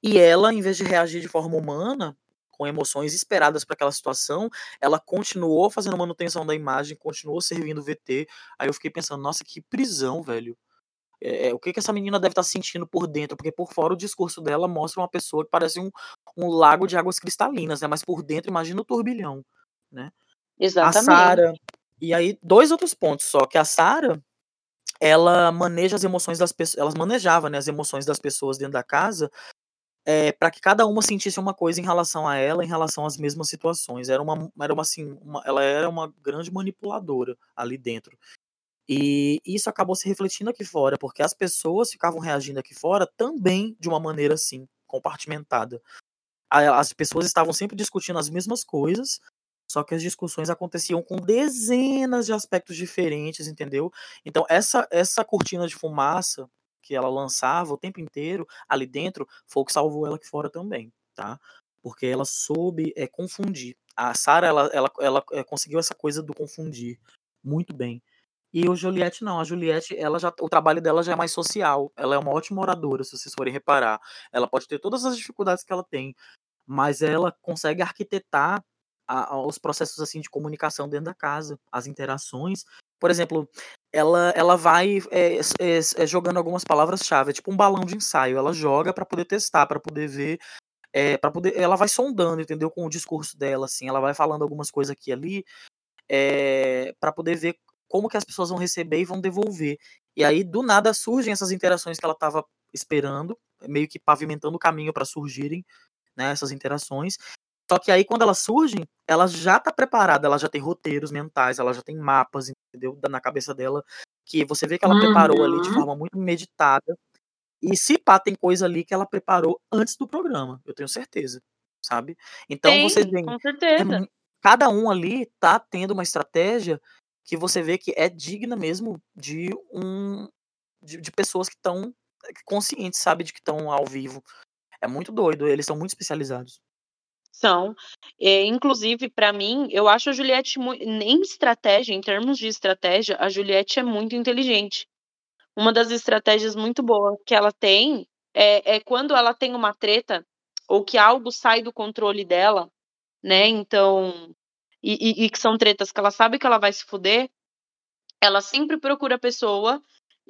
E ela, em vez de reagir de forma humana, com emoções esperadas para aquela situação, ela continuou fazendo manutenção da imagem, continuou servindo o VT. Aí eu fiquei pensando, nossa, que prisão, velho. É, é, o que, que essa menina deve estar tá sentindo por dentro? Porque por fora o discurso dela mostra uma pessoa que parece um, um lago de águas cristalinas, né? Mas por dentro, imagina o turbilhão, né? Exatamente. A Sara. E aí, dois outros pontos só. Que a Sara, ela maneja as emoções das pessoas, elas manejava né, as emoções das pessoas dentro da casa é, eh, para que cada uma sentisse uma coisa em relação a ela, em relação às mesmas situações. Era uma, era uma assim, uma, ela era uma grande manipuladora ali dentro. E isso acabou se refletindo aqui fora, porque as pessoas ficavam reagindo aqui fora também de uma maneira assim, compartimentada. As pessoas estavam sempre discutindo as mesmas coisas, só que as discussões aconteciam com dezenas de aspectos diferentes, entendeu? Então, essa, essa cortina de fumaça que ela lançava o tempo inteiro ali dentro foi o que salvou ela aqui fora também, tá? Porque ela soube é, confundir. A Sarah, ela, ela, ela é, conseguiu essa coisa do confundir muito bem. E o Juliette não, a Juliette, ela já, o trabalho dela já é mais social. Ela é uma ótima oradora, se vocês forem reparar. Ela pode ter todas as dificuldades que ela tem, mas ela consegue arquitetar a, a, os processos assim de comunicação dentro da casa, as interações. Por exemplo, ela, ela vai é, é, é, jogando algumas palavras-chave, é tipo um balão de ensaio. Ela joga para poder testar, para poder ver, é, para poder. Ela vai sondando, entendeu? Com o discurso dela, assim. Ela vai falando algumas coisas aqui e ali, é, para poder ver como que as pessoas vão receber e vão devolver. E aí, do nada, surgem essas interações que ela estava esperando, meio que pavimentando o caminho para surgirem né, essas interações. Só que aí, quando elas surgem, ela já está preparada, ela já tem roteiros mentais, ela já tem mapas, entendeu? Na cabeça dela, que você vê que ela uhum. preparou ali de uhum. forma muito meditada. E se pá, tem coisa ali que ela preparou antes do programa, eu tenho certeza, sabe? Então Sim, vocês veem. Com certeza. É, cada um ali tá tendo uma estratégia que você vê que é digna mesmo de um. de, de pessoas que estão conscientes, sabe, de que estão ao vivo. É muito doido, eles são muito especializados. São. É, inclusive, para mim, eu acho a Juliette nem estratégia, em termos de estratégia, a Juliette é muito inteligente. Uma das estratégias muito boas que ela tem é, é quando ela tem uma treta ou que algo sai do controle dela, né? Então, e, e, e que são tretas que ela sabe que ela vai se fuder, ela sempre procura a pessoa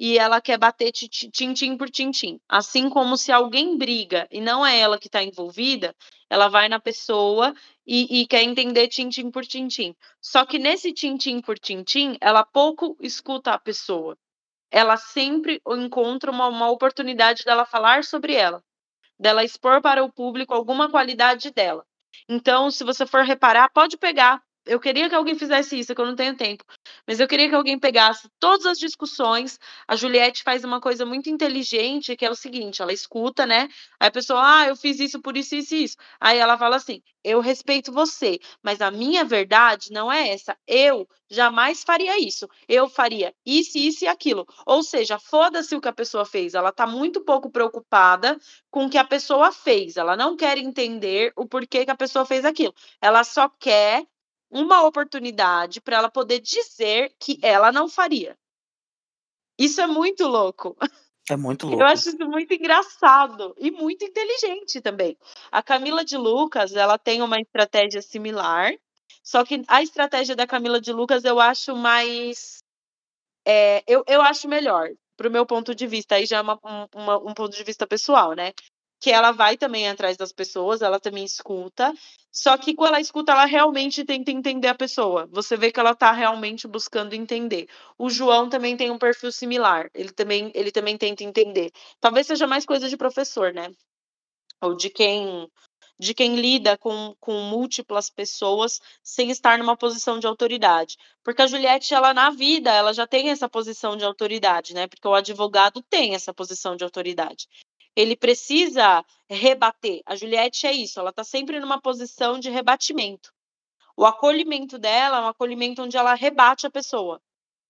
e ela quer bater tintim por tintim. Assim como se alguém briga e não é ela que está envolvida, ela vai na pessoa e, e, quer entender tintim por tintim. Só que nesse tintim por tintim, ela pouco escuta a pessoa. Ela sempre encontra uma, uma oportunidade dela falar sobre ela, dela expor para o público alguma qualidade dela. Então, se você for reparar, pode pegar eu queria que alguém fizesse isso, que eu não tenho tempo. Mas eu queria que alguém pegasse todas as discussões. A Juliette faz uma coisa muito inteligente, que é o seguinte: ela escuta, né? Aí a pessoa, ah, eu fiz isso por isso, isso, isso. Aí ela fala assim: eu respeito você, mas a minha verdade não é essa. Eu jamais faria isso. Eu faria isso, isso e aquilo. Ou seja, foda-se o que a pessoa fez. Ela tá muito pouco preocupada com o que a pessoa fez. Ela não quer entender o porquê que a pessoa fez aquilo. Ela só quer uma oportunidade para ela poder dizer que ela não faria. Isso é muito louco. É muito louco. Eu acho isso muito engraçado e muito inteligente também. A Camila de Lucas, ela tem uma estratégia similar, só que a estratégia da Camila de Lucas eu acho mais. É, eu, eu acho melhor, para o meu ponto de vista. Aí já é uma, uma, um ponto de vista pessoal, né? Que ela vai também atrás das pessoas, ela também escuta, só que quando ela escuta, ela realmente tenta entender a pessoa. Você vê que ela está realmente buscando entender. O João também tem um perfil similar, ele também, ele também tenta entender. Talvez seja mais coisa de professor, né? Ou de quem de quem lida com, com múltiplas pessoas sem estar numa posição de autoridade. Porque a Juliette, ela na vida, ela já tem essa posição de autoridade, né? Porque o advogado tem essa posição de autoridade ele precisa rebater. A Juliette é isso, ela está sempre numa posição de rebatimento. O acolhimento dela é um acolhimento onde ela rebate a pessoa.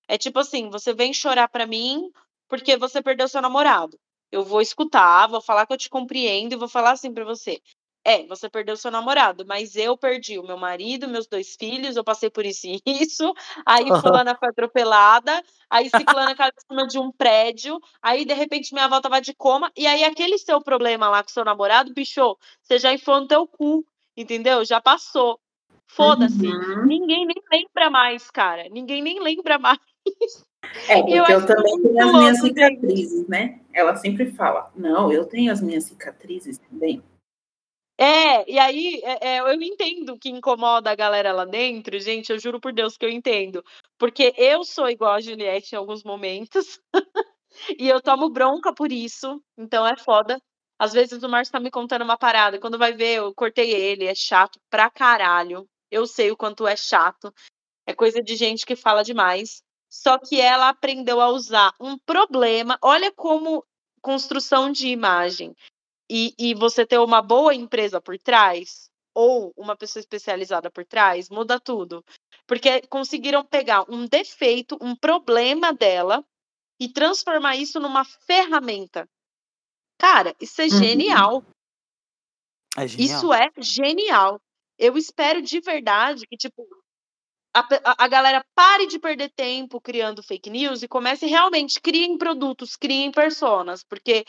É tipo assim, você vem chorar para mim porque você perdeu seu namorado. Eu vou escutar, vou falar que eu te compreendo e vou falar assim para você. É, você perdeu seu namorado, mas eu perdi o meu marido, meus dois filhos, eu passei por isso e isso. Aí fulana foi atropelada, aí ciclana caiu em cima de um prédio, aí de repente minha avó tava de coma, e aí aquele seu problema lá com seu namorado, bicho, você já enfiou no teu cu, entendeu? Já passou. Foda-se. Uhum. Ninguém nem lembra mais, cara. Ninguém nem lembra mais. É, porque eu, eu também tenho as minhas cicatrizes, né? Ela sempre fala, não, eu tenho as minhas cicatrizes também. É, e aí é, é, eu entendo que incomoda a galera lá dentro, gente, eu juro por Deus que eu entendo. Porque eu sou igual a Juliette em alguns momentos, e eu tomo bronca por isso, então é foda. Às vezes o Márcio tá me contando uma parada, quando vai ver, eu cortei ele, é chato pra caralho. Eu sei o quanto é chato. É coisa de gente que fala demais. Só que ela aprendeu a usar um problema. Olha como construção de imagem e, e você ter uma boa empresa por trás, ou uma pessoa especializada por trás, muda tudo. Porque conseguiram pegar um defeito, um problema dela e transformar isso numa ferramenta. Cara, isso é uhum. genial. É genial. Isso é genial. Eu espero de verdade que, tipo, a, a, galera pare de perder tempo criando fake news e comece realmente, criem produtos, criem personas, porque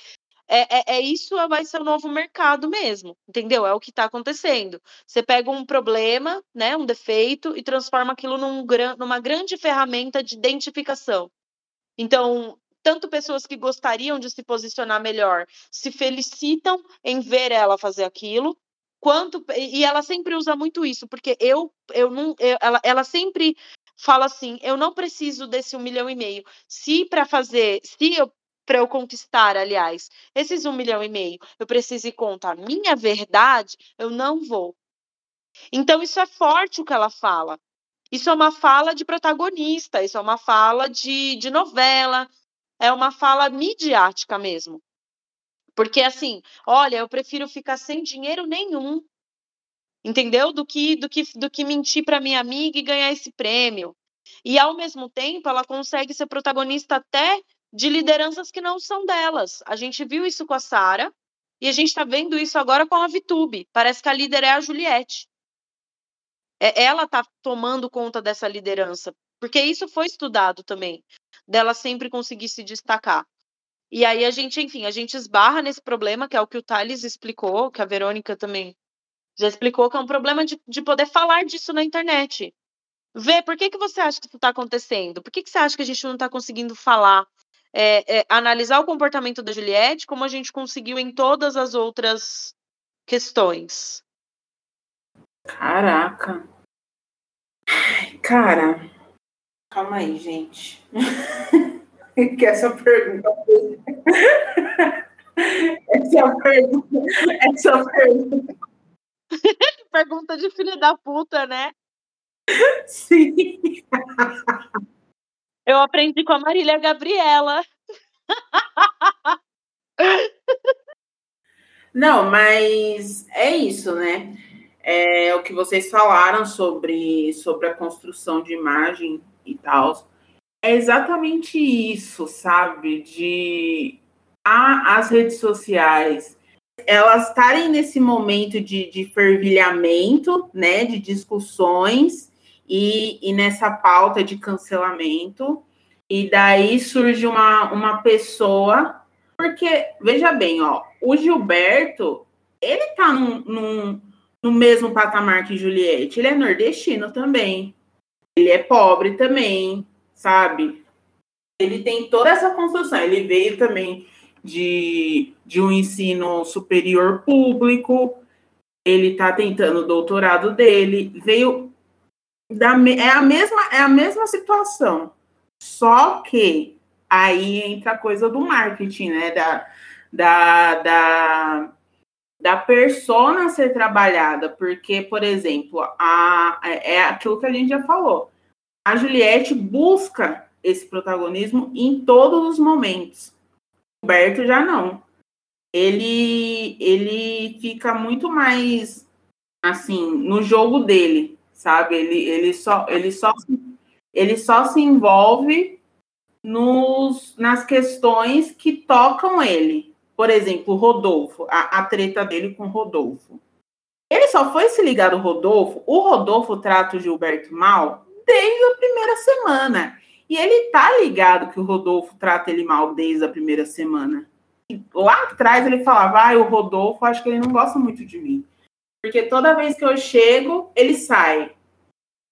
é, é, é, isso vai ser o novo mercado mesmo, entendeu? É o que está acontecendo. Você pega um problema, né, um defeito, e transforma aquilo num, numa grande ferramenta de identificação. Então, tanto pessoas que gostariam de se posicionar melhor se felicitam em ver ela fazer aquilo, quanto e ela sempre usa muito isso, porque eu eu não eu, ela, ela sempre fala assim, eu não preciso desse um milhão e meio. Se para fazer, se eu para eu conquistar, aliás, esses um milhão e meio, eu preciso ir contra a minha verdade, eu não vou. Então, isso é forte o que ela fala. Isso é uma fala de protagonista, isso é uma fala de, de novela, é uma fala midiática mesmo. Porque assim, olha, eu prefiro ficar sem dinheiro nenhum, entendeu? Do que do que do que mentir para minha amiga e ganhar esse prêmio. E ao mesmo tempo, ela consegue ser protagonista até de lideranças que não são delas. A gente viu isso com a Sara e a gente está vendo isso agora com a Vitube. Parece que a líder é a Juliette. É, ela está tomando conta dessa liderança, porque isso foi estudado também dela sempre conseguir se destacar. E aí a gente, enfim, a gente esbarra nesse problema, que é o que o Thales explicou, que a Verônica também já explicou, que é um problema de, de poder falar disso na internet. Vê, por que, que você acha que isso está acontecendo? Por que, que você acha que a gente não está conseguindo falar, é, é, analisar o comportamento da Juliette como a gente conseguiu em todas as outras questões? Caraca. Cara, Calma aí, gente. que essa pergunta. essa pergunta. Essa pergunta. pergunta de filha da puta, né? Sim. Eu aprendi com a Marília Gabriela. Não, mas é isso, né? É o que vocês falaram sobre, sobre a construção de imagem e tal. É exatamente isso, sabe? De a, as redes sociais elas estarem nesse momento de, de fervilhamento, né? De discussões e, e nessa pauta de cancelamento. E daí surge uma, uma pessoa, porque, veja bem, ó, o Gilberto, ele tá num, num, no mesmo patamar que Juliette, ele é nordestino também ele é pobre também, sabe? Ele tem toda essa construção. Ele veio também de, de um ensino superior público. Ele está tentando o doutorado dele. Veio da é a mesma é a mesma situação. Só que aí entra a coisa do marketing, né? Da, da, da da persona ser trabalhada, porque, por exemplo, a, é aquilo que a gente já falou. A Juliette busca esse protagonismo em todos os momentos. O Roberto já não. Ele ele fica muito mais assim no jogo dele, sabe? Ele, ele só ele só ele só se envolve nos, nas questões que tocam ele, por exemplo, Rodolfo, a, a treta dele com Rodolfo. Ele só foi se ligar do Rodolfo. O Rodolfo trata o Gilberto mal desde a primeira semana. E ele tá ligado que o Rodolfo trata ele mal desde a primeira semana. E lá atrás ele falava: ah, o Rodolfo, acho que ele não gosta muito de mim. Porque toda vez que eu chego, ele sai.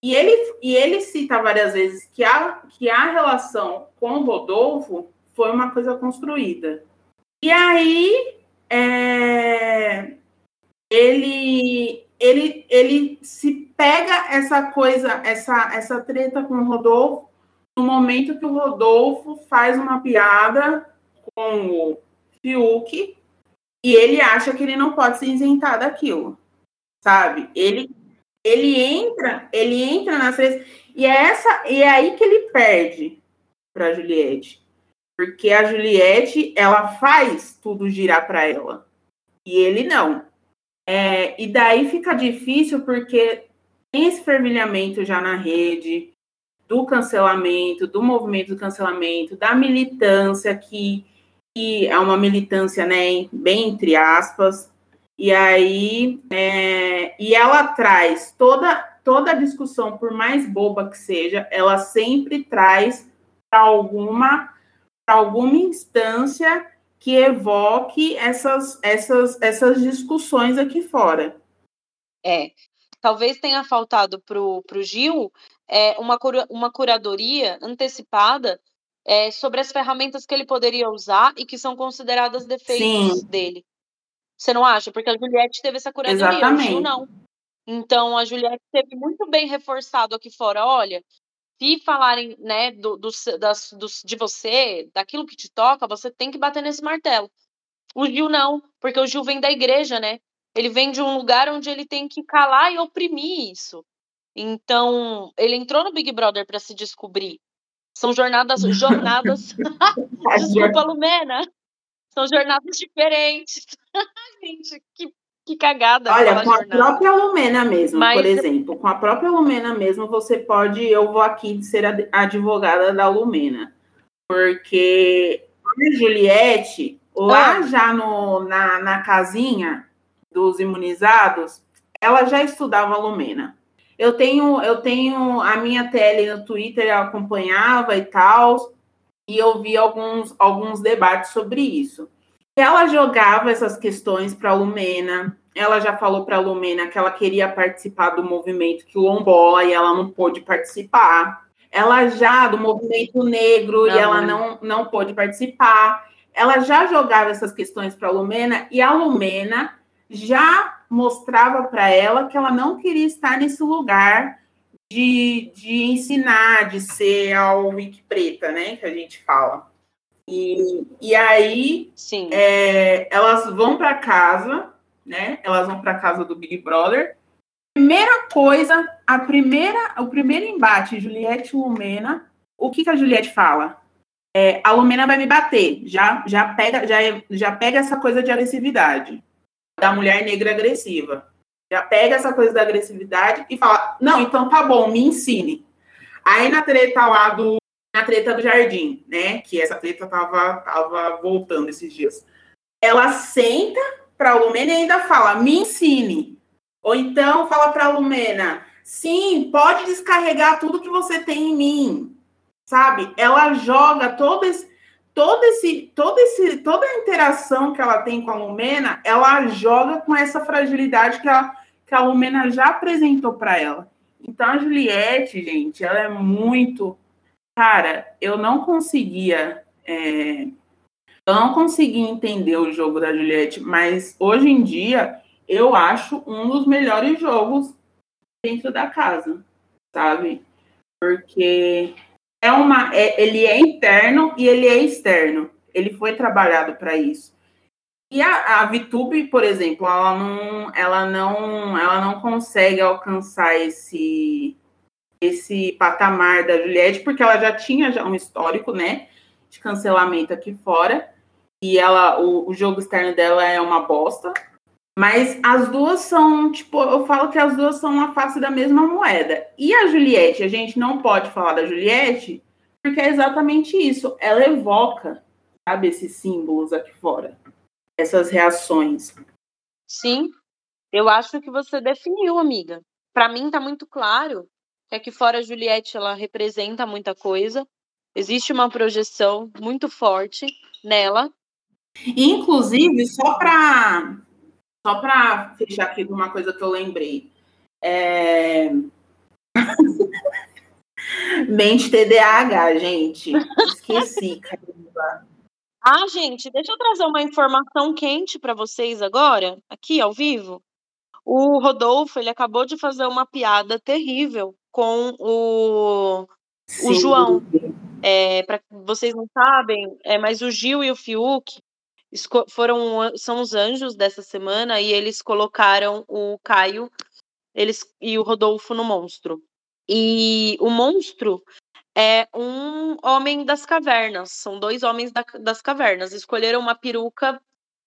E ele, e ele cita várias vezes que a, que a relação com o Rodolfo foi uma coisa construída. E aí é, ele, ele, ele se pega essa coisa, essa, essa treta com o Rodolfo, no momento que o Rodolfo faz uma piada com o Fiuk e ele acha que ele não pode se isentar daquilo, sabe? Ele ele entra, ele entra nas e é essa e é aí que ele perde para Juliette. Porque a Juliette, ela faz tudo girar para ela. E ele não. É, e daí fica difícil porque tem esse fervilhamento já na rede, do cancelamento, do movimento do cancelamento, da militância, que, que é uma militância, né, bem entre aspas, e aí, é, e ela traz toda, toda a discussão, por mais boba que seja, ela sempre traz para alguma alguma instância que evoque essas, essas, essas discussões aqui fora. É, talvez tenha faltado para o Gil é, uma, cura, uma curadoria antecipada é, sobre as ferramentas que ele poderia usar e que são consideradas defeitos Sim. dele. Você não acha? Porque a Juliette teve essa curadoria, Exatamente. o Gil não. Então, a Juliette teve muito bem reforçado aqui fora, olha, se falarem, né, do, do, das, do, de você, daquilo que te toca, você tem que bater nesse martelo. O Gil não, porque o Gil vem da igreja, né? Ele vem de um lugar onde ele tem que calar e oprimir isso. Então, ele entrou no Big Brother para se descobrir. São jornadas, jornadas. Desculpa, Lumena. São jornadas diferentes. Gente, que que cagada. Olha, com jornada. a própria Lumena mesmo, Mas... por exemplo, com a própria Lumena mesmo, você pode, eu vou aqui ser a advogada da Lumena, porque a Juliette, lá ah. já no, na, na casinha dos imunizados, ela já estudava a Lumena. Eu tenho, eu tenho a minha tele no Twitter, eu acompanhava e tal, e eu vi alguns, alguns debates sobre isso. Ela jogava essas questões para a Lumena, ela já falou para a Lumena que ela queria participar do movimento quilombola e ela não pôde participar. Ela já, do movimento negro, não, e ela não, não pôde participar. Ela já jogava essas questões para a Lumena e a Lumena já mostrava para ela que ela não queria estar nesse lugar de, de ensinar, de ser a wiki preta, né? Que a gente fala. E, e aí é, elas vão para casa né? Elas vão para casa do Big Brother. Primeira coisa, a primeira, o primeiro embate, Juliette e Lumena, o que, que a Juliette fala? É, a Lumena vai me bater. Já, já pega, já, já pega essa coisa de agressividade da mulher negra agressiva. Já pega essa coisa da agressividade e fala: não, então tá bom, me ensine. Aí na treta lá do na treta do jardim, né? Que essa treta tava, tava voltando esses dias. Ela senta para a Lumena e ainda fala, me ensine. Ou então fala para a Lumena, sim, pode descarregar tudo que você tem em mim. Sabe? Ela joga todo esse, todo esse, todo esse, toda a interação que ela tem com a Lumena, ela joga com essa fragilidade que a, que a Lumena já apresentou para ela. Então a Juliette, gente, ela é muito. Cara, eu não conseguia. É, eu não consegui entender o jogo da Juliette, mas hoje em dia eu acho um dos melhores jogos dentro da casa, sabe? Porque é uma, é, ele é interno e ele é externo. Ele foi trabalhado para isso. E a, a VTube, por exemplo, ela não, ela não, ela não consegue alcançar esse esse patamar da Juliette, porque ela já tinha já um histórico, né, de cancelamento aqui fora e ela, o, o jogo externo dela é uma bosta. Mas as duas são, tipo, eu falo que as duas são uma face da mesma moeda. E a Juliette, a gente não pode falar da Juliette, porque é exatamente isso. Ela evoca, sabe, esses símbolos aqui fora, essas reações. Sim, eu acho que você definiu, amiga. Para mim tá muito claro que aqui fora a Juliette ela representa muita coisa. Existe uma projeção muito forte nela Inclusive, só para só para fechar aqui com uma coisa que eu lembrei. É... Mente TDAH, gente. Esqueci, caramba. Ah, gente, deixa eu trazer uma informação quente para vocês agora, aqui ao vivo. O Rodolfo, ele acabou de fazer uma piada terrível com o, o João. É, para vocês não sabem, é, mas o Gil e o Fiuk, foram são os anjos dessa semana e eles colocaram o Caio eles e o Rodolfo no monstro. E o monstro é um homem das cavernas, são dois homens da, das cavernas. Escolheram uma peruca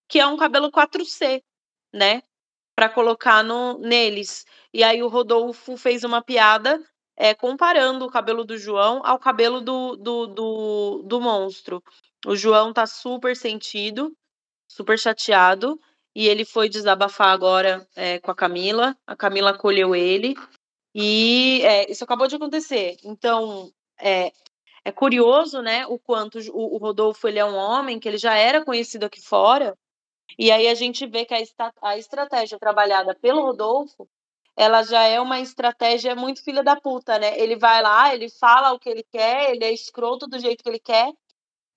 que é um cabelo 4C, né? Para colocar no, neles. E aí o Rodolfo fez uma piada é, comparando o cabelo do João ao cabelo do, do, do, do monstro. O João tá super sentido, super chateado, e ele foi desabafar agora é, com a Camila. A Camila acolheu ele, e é, isso acabou de acontecer. Então, é, é curioso, né, o quanto o, o Rodolfo ele é um homem que ele já era conhecido aqui fora, e aí a gente vê que a, a estratégia trabalhada pelo Rodolfo, ela já é uma estratégia muito filha da puta, né? Ele vai lá, ele fala o que ele quer, ele é escroto do jeito que ele quer,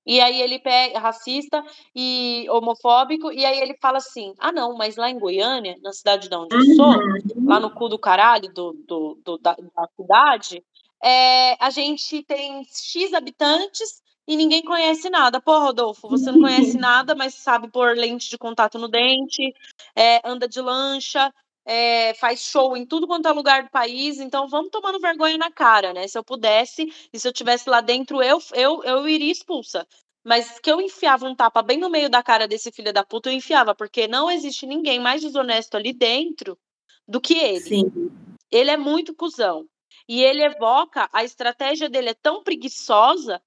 e aí ele pega racista e homofóbico, e aí ele fala assim: ah, não, mas lá em Goiânia, na cidade de onde eu sou, uhum. lá no cu do caralho do, do, do da, da, cidade, é, a gente tem X habitantes e ninguém conhece nada. Pô, Rodolfo, você não conhece nada, mas sabe pôr lente de contato no dente, é, anda de lancha, é, faz show em tudo quanto é lugar do país, então vamos tomando vergonha na cara, né? Se eu pudesse, e se eu tivesse lá dentro, eu, eu, eu iria expulsa. Mas que eu enfiava um tapa bem no meio da cara desse filho da puta, eu enfiava, porque não existe ninguém mais desonesto ali dentro do que ele. Sim. Ele é muito cuzão. E ele evoca, a estratégia dele é tão preguiçosa,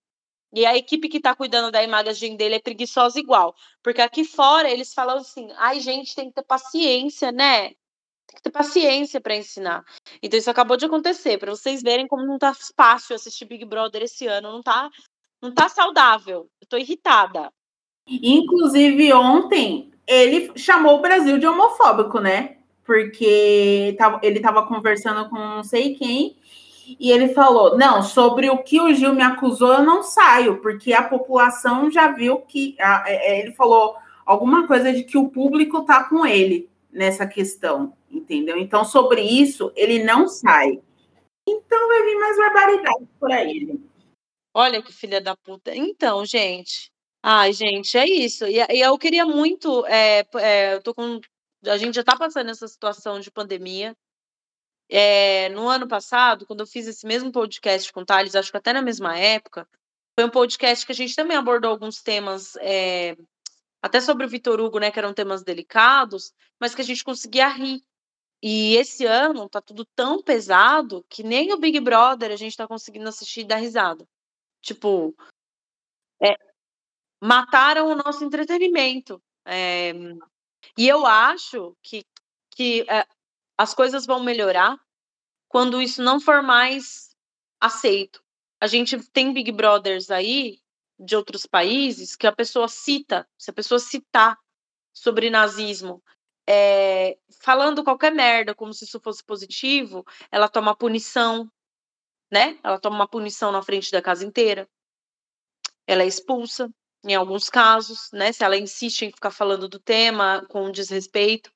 e a equipe que está cuidando da imagem dele é preguiçosa igual. Porque aqui fora eles falam assim: ai, gente, tem que ter paciência, né? Tem que ter paciência para ensinar. Então isso acabou de acontecer, para vocês verem como não tá fácil assistir Big Brother esse ano, não tá, não tá saudável. Eu tô irritada. Inclusive ontem ele chamou o Brasil de homofóbico, né? Porque ele estava conversando com não sei quem e ele falou: Não, sobre o que o Gil me acusou, eu não saio, porque a população já viu que. É, é, ele falou alguma coisa de que o público tá com ele nessa questão entendeu? Então, sobre isso, ele não sai. Então, vai vir mais barbaridade por aí. Olha que filha da puta. Então, gente. Ai, gente, é isso. E, e eu queria muito. É, é, eu tô com. A gente já tá passando essa situação de pandemia. É, no ano passado, quando eu fiz esse mesmo podcast com o Thales, acho que até na mesma época, foi um podcast que a gente também abordou alguns temas, é, até sobre o Vitor Hugo, né, que eram temas delicados, mas que a gente conseguia rir. E esse ano tá tudo tão pesado que nem o Big Brother a gente tá conseguindo assistir e dar risada. Tipo, é, mataram o nosso entretenimento. É, e eu acho que, que as coisas vão melhorar quando isso não for mais aceito. A gente tem Big Brothers aí de outros países que a pessoa cita, se a pessoa citar sobre nazismo é, falando qualquer merda como se isso fosse positivo, ela toma punição, né? Ela toma uma punição na frente da casa inteira. Ela é expulsa, em alguns casos, né? Se ela insiste em ficar falando do tema com desrespeito.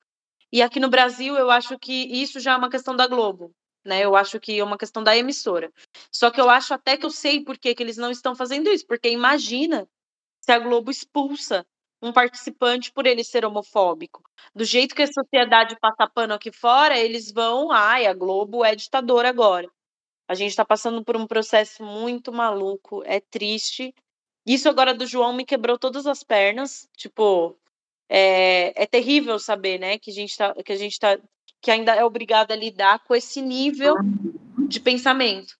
E aqui no Brasil, eu acho que isso já é uma questão da Globo, né? Eu acho que é uma questão da emissora. Só que eu acho até que eu sei por que, que eles não estão fazendo isso, porque imagina se a Globo expulsa um participante por ele ser homofóbico. Do jeito que a sociedade passa pano aqui fora, eles vão, ai, a Globo é ditadora agora. A gente está passando por um processo muito maluco, é triste. Isso agora do João me quebrou todas as pernas. Tipo, é, é terrível saber, né, que a gente tá, que a gente tá, que ainda é obrigada a lidar com esse nível de pensamento.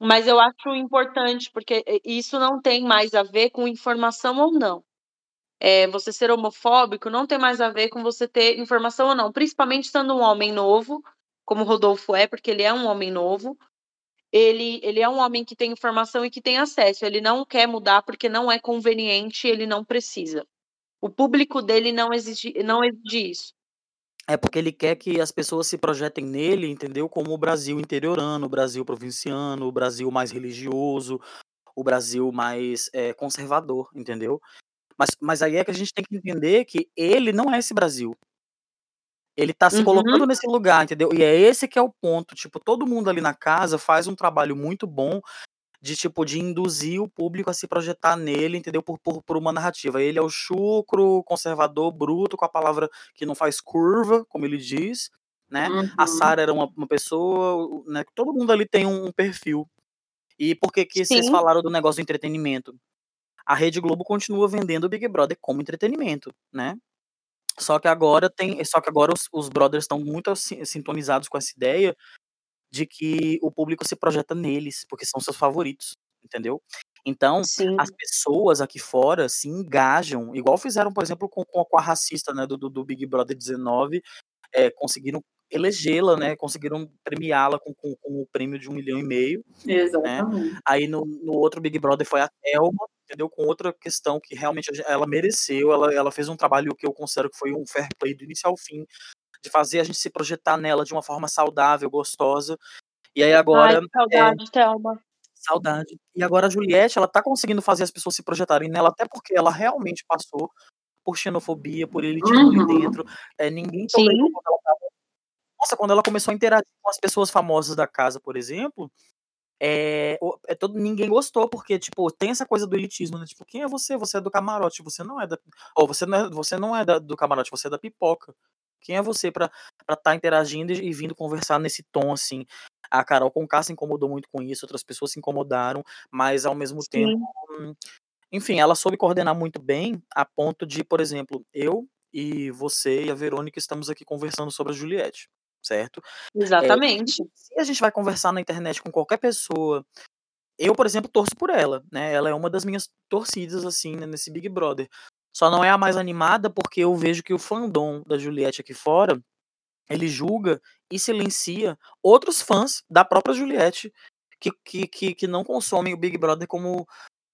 Mas eu acho importante, porque isso não tem mais a ver com informação ou não é, você ser homofóbico não tem mais a ver com você ter informação ou não, principalmente sendo um homem novo, como o Rodolfo é, porque ele é um homem novo. Ele, ele é um homem que tem informação e que tem acesso. Ele não quer mudar porque não é conveniente, ele não precisa. O público dele não exige, não exige isso. É porque ele quer que as pessoas se projetem nele, entendeu? Como o Brasil interiorano, o Brasil provinciano, o Brasil mais religioso, o Brasil mais é, conservador, entendeu? Mas, mas aí é que a gente tem que entender que ele não é esse Brasil. Ele tá se uhum. colocando nesse lugar, entendeu? E é esse que é o ponto. Tipo, todo mundo ali na casa faz um trabalho muito bom de tipo de induzir o público a se projetar nele, entendeu? Por, por, por uma narrativa. Ele é o chucro, conservador, bruto, com a palavra que não faz curva, como ele diz, né? Uhum. A Sara era uma, uma, pessoa, né? Todo mundo ali tem um, um perfil. E por que que vocês falaram do negócio do entretenimento? a Rede Globo continua vendendo o Big Brother como entretenimento, né? Só que agora tem, só que agora os, os brothers estão muito sintonizados com essa ideia de que o público se projeta neles, porque são seus favoritos, entendeu? Então, Sim. as pessoas aqui fora se engajam, igual fizeram, por exemplo, com, com a racista né, do, do Big Brother 19, é, conseguiram elegê-la, né? Conseguiram premiá-la com, com, com, o prêmio de um milhão e meio. Né. Exatamente. Né? Aí no, no outro Big Brother foi a Thelma, entendeu? Com outra questão que realmente ela mereceu, ela, ela fez um trabalho que eu considero que foi um fair play do início ao fim, de fazer a gente se projetar nela de uma forma saudável, gostosa. E aí agora. Ai, saudade, é, Thelma. Saudade. E agora a Juliette, ela tá conseguindo fazer as pessoas se projetarem nela, até porque ela realmente passou por xenofobia, por elitismo uhum. ali dentro. É, ninguém tolerou quando ela tava... Nossa, quando ela começou a interagir com as pessoas famosas da casa, por exemplo, é, é todo, ninguém gostou, porque, tipo, tem essa coisa do elitismo, né? Tipo, quem é você? Você é do camarote, você não é da. Ou você não é, você não é da, do camarote, você é da pipoca. Quem é você para estar tá interagindo e, e, vindo conversar nesse tom, assim? A Carol Conká se incomodou muito com isso, outras pessoas se incomodaram, mas ao mesmo Sim. tempo. Enfim, ela soube coordenar muito bem, a ponto de, por exemplo, eu e você e a Verônica estamos aqui conversando sobre a Juliette, certo? Exatamente. É, se a gente vai conversar na internet com qualquer pessoa, eu, por exemplo, torço por ela, né? Ela é uma das minhas torcidas, assim, né, nesse Big Brother. Só não é a mais animada porque eu vejo que o fandom da Juliette aqui fora, ele julga e silencia outros fãs da própria Juliette que, que, que, que não consomem o Big Brother como,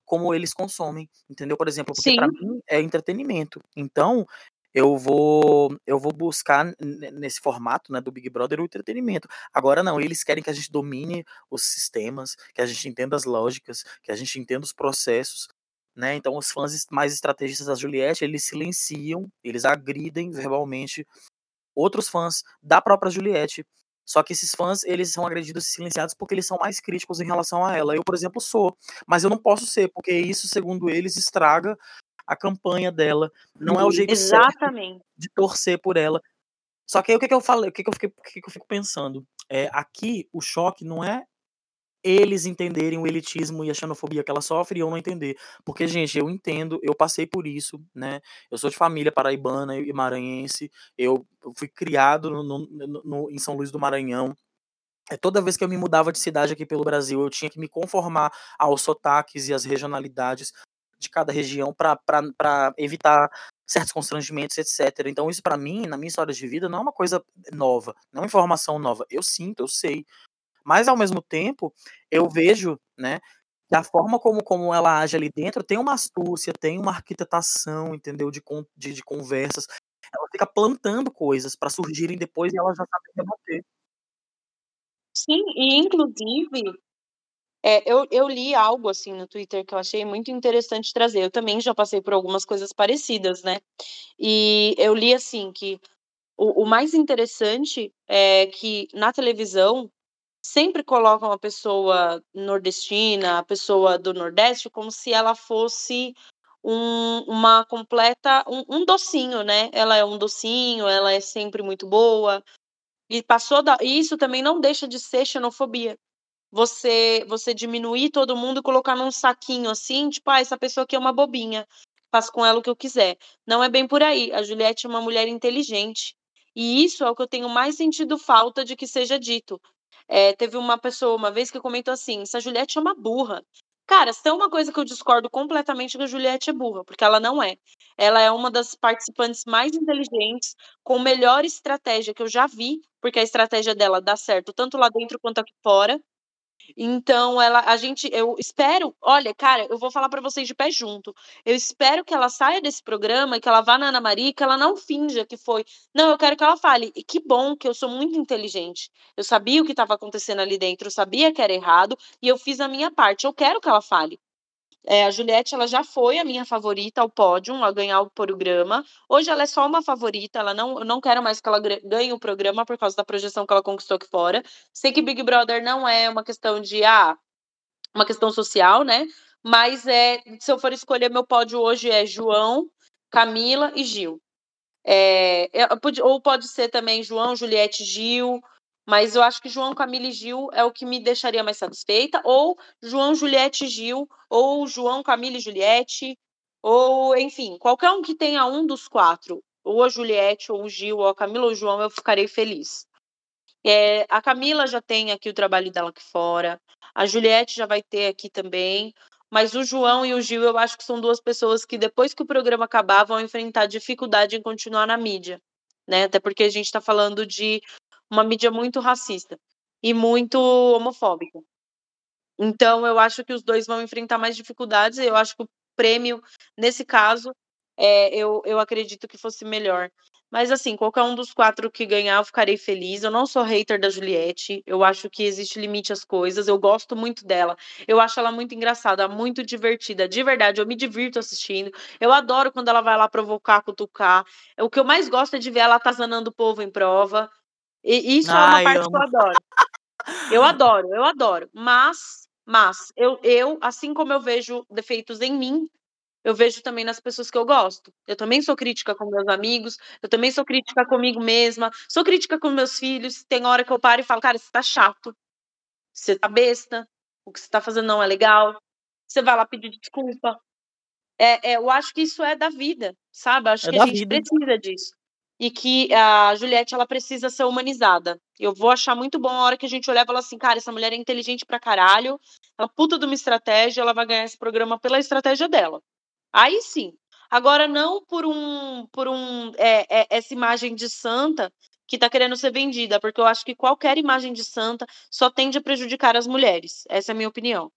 como eles consomem, entendeu? Por exemplo, porque para mim é entretenimento. Então, eu vou eu vou buscar nesse formato, né, do Big Brother o entretenimento. Agora não, eles querem que a gente domine os sistemas, que a gente entenda as lógicas, que a gente entenda os processos né? Então os fãs mais estrategistas da Juliette, eles silenciam, eles agridem verbalmente outros fãs da própria Juliette. Só que esses fãs, eles são agredidos e silenciados porque eles são mais críticos em relação a ela. Eu, por exemplo, sou, mas eu não posso ser, porque isso, segundo eles, estraga a campanha dela. Não é o jeito Exatamente. de torcer por ela. Só que aí o que, que eu falei, o que, que, eu, fiquei, o que, que eu fico pensando? É, aqui o choque não é eles entenderem o elitismo e a xenofobia que ela sofre e eu não entender. Porque, gente, eu entendo, eu passei por isso, né? Eu sou de família paraibana e maranhense, eu fui criado no, no, no, em São Luís do Maranhão. É, toda vez que eu me mudava de cidade aqui pelo Brasil, eu tinha que me conformar aos sotaques e às regionalidades de cada região para evitar certos constrangimentos, etc. Então, isso para mim, na minha história de vida, não é uma coisa nova, não é uma informação nova. Eu sinto, eu sei. Mas ao mesmo tempo, eu vejo, né, que a forma como, como ela age ali dentro tem uma astúcia, tem uma arquitetação, entendeu, de, de, de conversas. Ela fica plantando coisas para surgirem depois e ela já sabe rebater. Sim, e inclusive é, eu, eu li algo assim no Twitter que eu achei muito interessante trazer. Eu também já passei por algumas coisas parecidas, né? E eu li assim que o, o mais interessante é que na televisão sempre colocam a pessoa nordestina, a pessoa do Nordeste, como se ela fosse um, uma completa, um, um, docinho, né? Ela é um docinho, ela é sempre muito boa. E passou da, isso também não deixa de ser xenofobia. Você, você diminuir todo mundo e colocar num saquinho assim, tipo, ah, essa pessoa aqui é uma bobinha, faço com ela o que eu quiser. Não é bem por aí. A Juliette é uma mulher inteligente. E isso é o que eu tenho mais sentido falta de que seja dito. É, teve uma pessoa uma vez que comentou assim: essa Juliette é uma burra. Cara, se tem uma coisa que eu discordo completamente que a Juliette é burra, porque ela não é. Ela é uma das participantes mais inteligentes, com melhor estratégia que eu já vi, porque a estratégia dela dá certo tanto lá dentro quanto aqui fora. Então, ela, a gente, eu espero, olha, cara, eu vou falar para vocês de pé junto. Eu espero que ela saia desse programa, que ela vá na Ana Maria, que ela não finja que foi. Não, eu quero que ela fale. E que bom que eu sou muito inteligente. Eu sabia o que estava acontecendo ali dentro, eu sabia que era errado e eu fiz a minha parte. Eu quero que ela fale. É, a Juliette ela já foi a minha favorita ao pódio, a ganhar o programa. Hoje ela é só uma favorita, ela não, eu não quero mais que ela ganhe o programa por causa da projeção que ela conquistou aqui fora. Sei que Big Brother não é uma questão de ah, uma questão social, né? Mas é, se eu for escolher meu pódio hoje é João, Camila e Gil. É, ou pode ser também João, Juliette, Gil, mas eu acho que João, Camila e Gil é o que me deixaria mais satisfeita, ou João, Juliette e Gil, ou João, Camila e Juliette, ou enfim, qualquer um que tenha um dos quatro, ou a Juliette, ou o Gil, ou a Camila ou o João, eu ficarei feliz. É, a Camila já tem aqui o trabalho dela aqui fora, a Juliette já vai ter aqui também, mas o João e o Gil eu acho que são duas pessoas que depois que o programa acabar vão enfrentar dificuldade em continuar na mídia, né? Até porque a gente está falando de uma mídia muito racista e muito homofóbica. Então, eu acho que os dois vão enfrentar mais dificuldades. Eu acho que o prêmio, nesse caso, é, eu, eu acredito que fosse melhor. Mas, assim, qualquer um dos quatro que ganhar, eu ficarei feliz. Eu não sou hater da Juliette. Eu acho que existe limite às coisas. Eu gosto muito dela. Eu acho ela muito engraçada, muito divertida. De verdade, eu me divirto assistindo. Eu adoro quando ela vai lá provocar, cutucar. O que eu mais gosto é de ver ela atazanando o povo em prova. E isso Ai, é uma parte que eu adoro. Eu adoro, eu adoro. Mas mas eu, eu, assim como eu vejo defeitos em mim, eu vejo também nas pessoas que eu gosto. Eu também sou crítica com meus amigos, eu também sou crítica comigo mesma, sou crítica com meus filhos. Tem hora que eu paro e falo, cara, você tá chato, você tá besta, o que você tá fazendo não é legal, você vai lá pedir desculpa. É, é, eu acho que isso é da vida, sabe? Eu acho é que a gente vida. precisa disso e que a Juliette ela precisa ser humanizada. Eu vou achar muito bom a hora que a gente olhar e falar assim, cara, essa mulher é inteligente pra caralho, ela puta de uma estratégia, ela vai ganhar esse programa pela estratégia dela. Aí sim. Agora não por um por um é, é, essa imagem de santa que está querendo ser vendida, porque eu acho que qualquer imagem de santa só tende a prejudicar as mulheres. Essa é a minha opinião.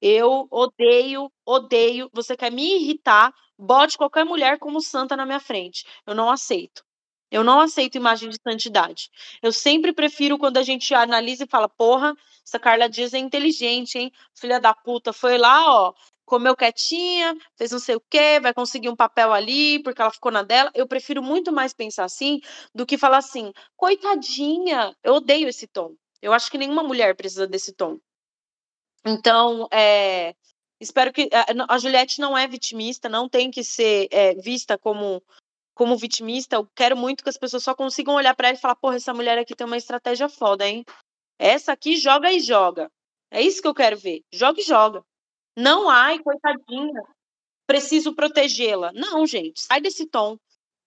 Eu odeio, odeio. Você quer me irritar? Bote qualquer mulher como santa na minha frente. Eu não aceito. Eu não aceito imagem de santidade. Eu sempre prefiro quando a gente analisa e fala, porra, essa Carla Dias é inteligente, hein? Filha da puta, foi lá, ó, comeu quietinha, fez não sei o quê, vai conseguir um papel ali, porque ela ficou na dela. Eu prefiro muito mais pensar assim do que falar assim, coitadinha. Eu odeio esse tom. Eu acho que nenhuma mulher precisa desse tom. Então, é, espero que a Juliette não é vitimista, não tem que ser é, vista como como vitimista, eu quero muito que as pessoas só consigam olhar para ela e falar: porra, essa mulher aqui tem uma estratégia foda, hein? Essa aqui joga e joga. É isso que eu quero ver. Joga e joga. Não, ai, coitadinha, preciso protegê-la. Não, gente, sai desse tom.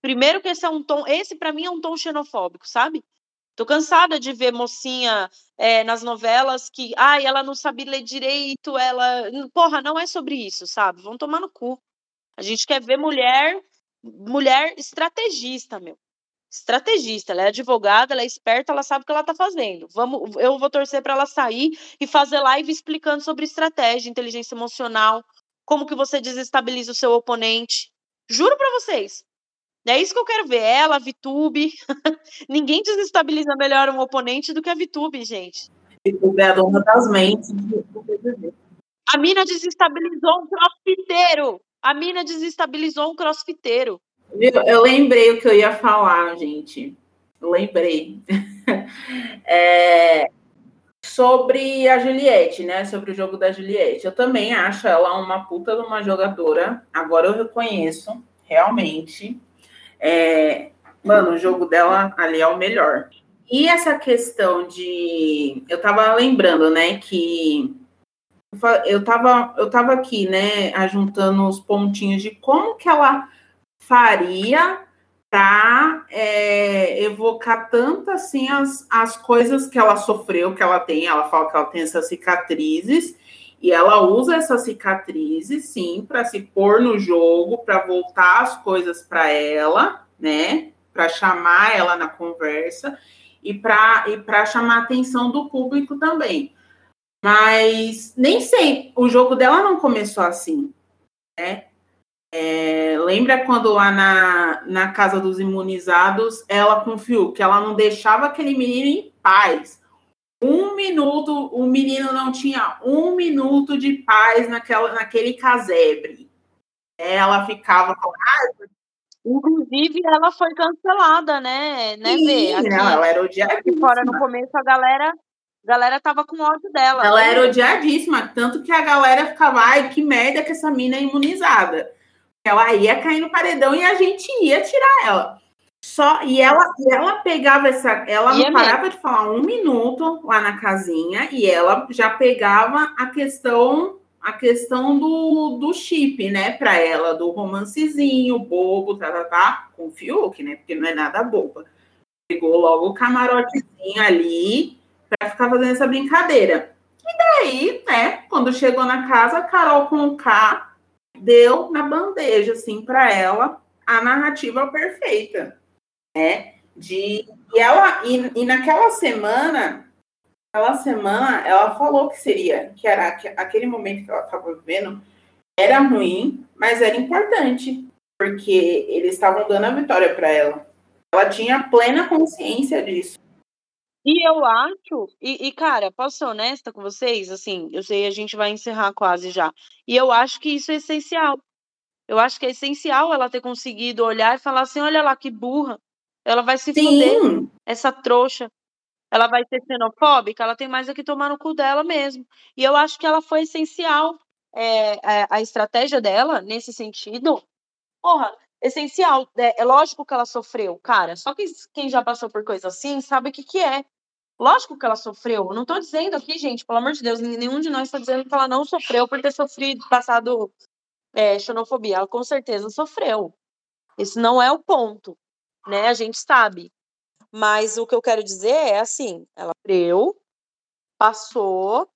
Primeiro que esse é um tom, esse para mim é um tom xenofóbico, sabe? Tô cansada de ver mocinha é, nas novelas que, ai, ela não sabe ler direito, ela. Porra, não é sobre isso, sabe? Vão tomar no cu. A gente quer ver mulher mulher estrategista, meu. Estrategista, ela é advogada, ela é esperta, ela sabe o que ela tá fazendo. Vamos, eu vou torcer para ela sair e fazer live explicando sobre estratégia, inteligência emocional, como que você desestabiliza o seu oponente. Juro para vocês. É isso que eu quero ver. Ela, a Vitube. Ninguém desestabiliza melhor um oponente do que a Vitube, gente. Vitube é a dona das mentes A mina desestabilizou um crossfiteiro. A mina desestabilizou um crossfiteiro. Eu lembrei o que eu ia falar, gente. Eu lembrei. é, sobre a Juliette, né? Sobre o jogo da Juliette. Eu também acho ela uma puta de uma jogadora. Agora eu reconheço, realmente. É, mano, o jogo dela ali é o melhor. E essa questão de. Eu tava lembrando, né, que eu estava eu tava aqui, né, ajuntando os pontinhos de como que ela faria para é, evocar tanto assim as, as coisas que ela sofreu, que ela tem. Ela fala que ela tem essas cicatrizes e ela usa essas cicatrizes, sim, para se pôr no jogo, para voltar as coisas para ela, né? Para chamar ela na conversa e para e chamar a atenção do público também. Mas nem sei, o jogo dela não começou assim, né? É, lembra quando lá na, na casa dos imunizados ela confiou que ela não deixava aquele menino em paz. Um minuto, o menino não tinha um minuto de paz naquela, naquele casebre. Ela ficava ah, Inclusive, ela foi cancelada, né? né Sim, Aqui, não, ela era odiadíssima. Fora no começo, a galera a galera tava com ódio dela. Ela né? era odiadíssima, tanto que a galera ficava, ai, que merda que essa mina é imunizada. Ela ia cair no paredão e a gente ia tirar ela. Só, e ela, e ela pegava essa. Ela não parava mesmo. de falar um minuto lá na casinha e ela já pegava a questão a questão do, do chip, né, para ela, do romancezinho, bobo, tá, tá, tá, com o Fiuk, né, porque não é nada boba. Pegou logo o camarotezinho ali para ficar fazendo essa brincadeira. E daí, né, quando chegou na casa, a Carol com K deu na bandeja, assim, para ela a narrativa perfeita, né? De, e, ela, e, e naquela semana, aquela semana, ela falou que seria, que era que aquele momento que ela estava vivendo, era ruim, mas era importante, porque eles estavam dando a vitória para ela. Ela tinha plena consciência disso. E eu acho, e, e, cara, posso ser honesta com vocês? Assim, eu sei a gente vai encerrar quase já. E eu acho que isso é essencial. Eu acho que é essencial ela ter conseguido olhar e falar assim: olha lá que burra. Ela vai se Sim. fuder, essa trouxa. Ela vai ser xenofóbica, ela tem mais é que tomar no cu dela mesmo. E eu acho que ela foi essencial. É, é, a estratégia dela, nesse sentido, porra, essencial. É, é, lógico que ela sofreu, cara. Só que quem já passou por coisa assim sabe o que, que é. Lógico que ela sofreu. Eu não tô dizendo aqui, gente, pelo amor de Deus, nenhum de nós está dizendo que ela não sofreu por ter sofrido, passado é, xenofobia. Ela com certeza sofreu. Esse não é o ponto, né? A gente sabe. Mas o que eu quero dizer é assim: ela sofreu, passou,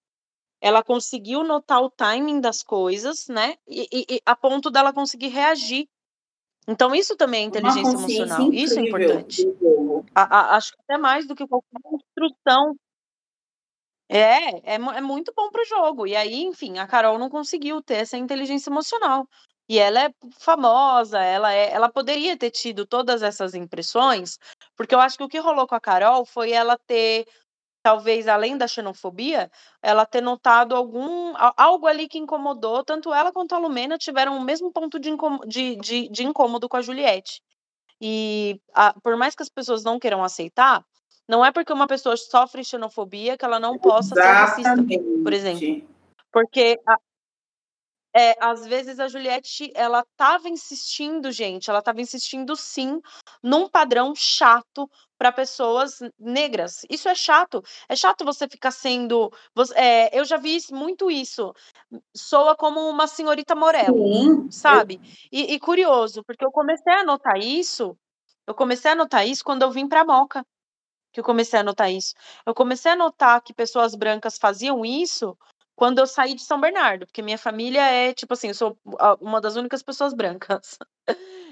ela conseguiu notar o timing das coisas, né? E, e, e a ponto dela conseguir reagir então, isso também é inteligência emocional. Isso é importante. A, a, acho que até mais do que qualquer instrução. É, é, é muito bom para o jogo. E aí, enfim, a Carol não conseguiu ter essa inteligência emocional. E ela é famosa, ela, é, ela poderia ter tido todas essas impressões, porque eu acho que o que rolou com a Carol foi ela ter talvez além da xenofobia, ela ter notado algum algo ali que incomodou, tanto ela quanto a Lumena tiveram o mesmo ponto de, de, de, de incômodo com a Juliette. E a, por mais que as pessoas não queiram aceitar, não é porque uma pessoa sofre xenofobia que ela não possa Exatamente. ser racista, por exemplo. Porque a, é, às vezes a Juliette, ela tava insistindo, gente, ela tava insistindo sim num padrão chato para pessoas negras. Isso é chato. É chato você ficar sendo. Você, é, eu já vi muito isso. Soa como uma senhorita Morello, sim. sabe? E, e curioso, porque eu comecei a notar isso. Eu comecei a notar isso quando eu vim para Moca. Que eu comecei a notar isso. Eu comecei a notar que pessoas brancas faziam isso quando eu saí de São Bernardo, porque minha família é, tipo assim, eu sou uma das únicas pessoas brancas.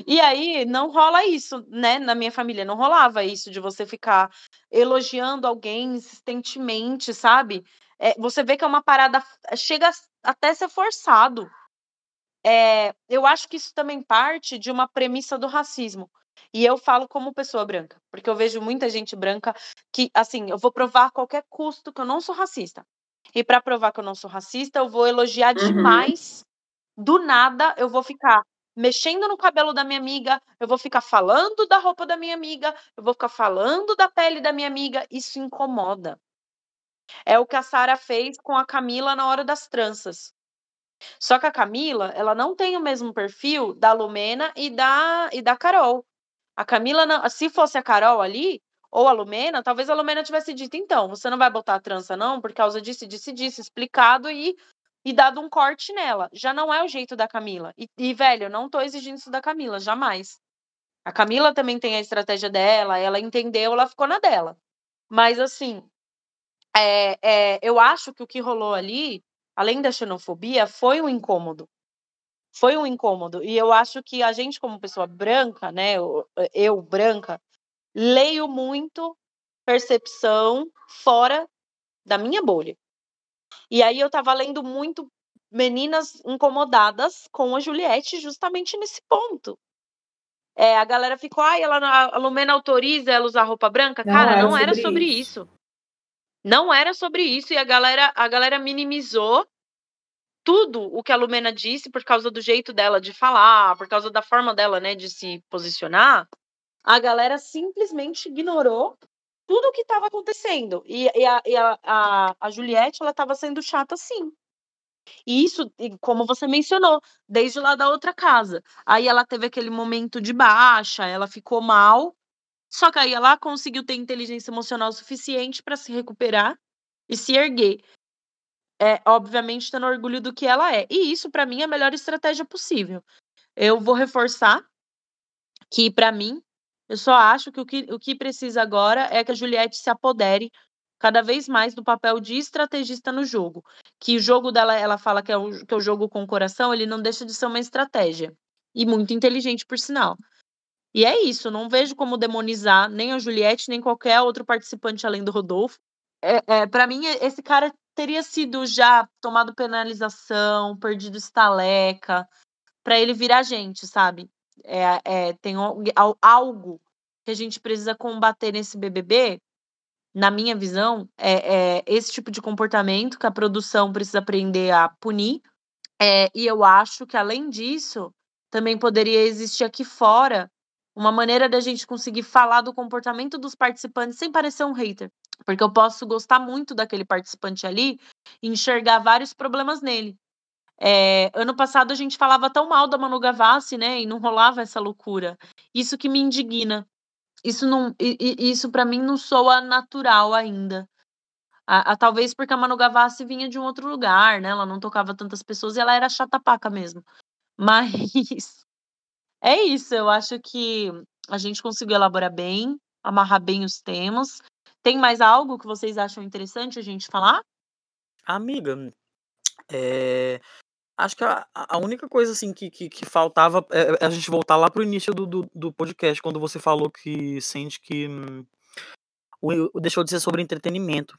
E aí não rola isso, né? Na minha família não rolava isso de você ficar elogiando alguém insistentemente, sabe? É, você vê que é uma parada, chega até ser forçado. É, eu acho que isso também parte de uma premissa do racismo. E eu falo como pessoa branca, porque eu vejo muita gente branca que, assim, eu vou provar a qualquer custo que eu não sou racista. E para provar que eu não sou racista, eu vou elogiar uhum. demais. Do nada, eu vou ficar mexendo no cabelo da minha amiga, eu vou ficar falando da roupa da minha amiga, eu vou ficar falando da pele da minha amiga. Isso incomoda. É o que a Sara fez com a Camila na hora das tranças. Só que a Camila, ela não tem o mesmo perfil da Lumena e da e da Carol. A Camila, não, se fosse a Carol ali, ou a Lumena, talvez a Lumena tivesse dito, então, você não vai botar a trança, não, por causa disso, disso, disso, explicado e, e dado um corte nela. Já não é o jeito da Camila. E, e, velho, eu não tô exigindo isso da Camila, jamais. A Camila também tem a estratégia dela, ela entendeu, ela ficou na dela. Mas, assim, é, é, eu acho que o que rolou ali, além da xenofobia, foi um incômodo. Foi um incômodo. E eu acho que a gente, como pessoa branca, né, eu, eu branca, leio muito percepção fora da minha bolha. E aí eu tava lendo muito meninas incomodadas com a Juliette justamente nesse ponto. É, a galera ficou, ai, ela, a Lumena autoriza ela usar roupa branca. Não, Cara, não era sobre isso. isso. Não era sobre isso. E a galera, a galera minimizou tudo o que a Lumena disse por causa do jeito dela de falar, por causa da forma dela, né, de se posicionar a galera simplesmente ignorou tudo o que estava acontecendo. E, e, a, e a, a, a, Juliette, ela estava sendo chata sim. E isso, como você mencionou, desde lá da outra casa. Aí ela teve aquele momento de baixa, ela ficou mal. Só que aí ela conseguiu ter inteligência emocional suficiente para se recuperar e se erguer. É, obviamente, tendo orgulho do que ela é. E isso, para mim, é a melhor estratégia possível. Eu vou reforçar que, para mim, eu só acho que o, que o que precisa agora é que a Juliette se apodere cada vez mais do papel de estrategista no jogo. Que o jogo dela, ela fala que é, o, que é o jogo com o coração, ele não deixa de ser uma estratégia. E muito inteligente, por sinal. E é isso, não vejo como demonizar nem a Juliette, nem qualquer outro participante além do Rodolfo. É, é, para mim, esse cara teria sido já tomado penalização, perdido estaleca, para ele virar gente, sabe? É, é, tem algo que a gente precisa combater nesse BBB, na minha visão, é, é, esse tipo de comportamento que a produção precisa aprender a punir. É, e eu acho que, além disso, também poderia existir aqui fora uma maneira da gente conseguir falar do comportamento dos participantes sem parecer um hater. Porque eu posso gostar muito daquele participante ali e enxergar vários problemas nele. É, ano passado a gente falava tão mal da Manu Gavassi, né? E não rolava essa loucura. Isso que me indigna. Isso não, isso para mim não soa natural ainda. A, a, talvez porque a Manu Gavassi vinha de um outro lugar, né? Ela não tocava tantas pessoas e ela era chata paca mesmo. Mas é isso, eu acho que a gente conseguiu elaborar bem, amarrar bem os temas. Tem mais algo que vocês acham interessante a gente falar? Amiga, é, acho que a, a, única coisa assim que, que, que faltava é, é, a gente voltar lá pro início do, do, do, podcast, quando você falou que sente que hum, o, deixou de ser sobre entretenimento,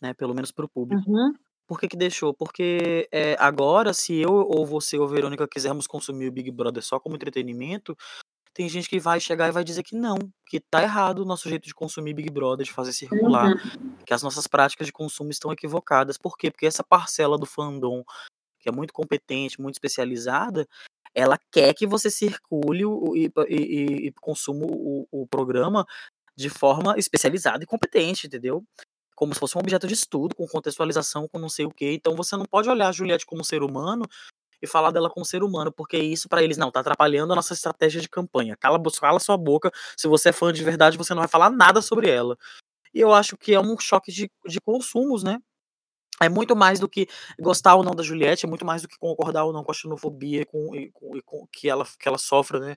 né? Pelo menos pro público. Uhum. Por que, que deixou? Porque é, agora, se eu ou você ou Verônica quisermos consumir o Big Brother só como entretenimento, tem gente que vai chegar e vai dizer que não, que tá errado o nosso jeito de consumir Big Brother, de fazer circular, uhum. que as nossas práticas de consumo estão equivocadas. Por quê? Porque essa parcela do fandom, que é muito competente, muito especializada, ela quer que você circule o, e, e, e consuma o, o programa de forma especializada e competente, entendeu? Como se fosse um objeto de estudo, com contextualização, com não sei o quê. Então você não pode olhar a Juliette como ser humano e falar dela como ser humano, porque isso para eles não tá atrapalhando a nossa estratégia de campanha. Cala, cala sua boca. Se você é fã de verdade, você não vai falar nada sobre ela. E eu acho que é um choque de, de consumos, né? É muito mais do que gostar ou não da Juliette, é muito mais do que concordar ou não com a xenofobia e com, e com, e com que, ela, que ela sofre, né?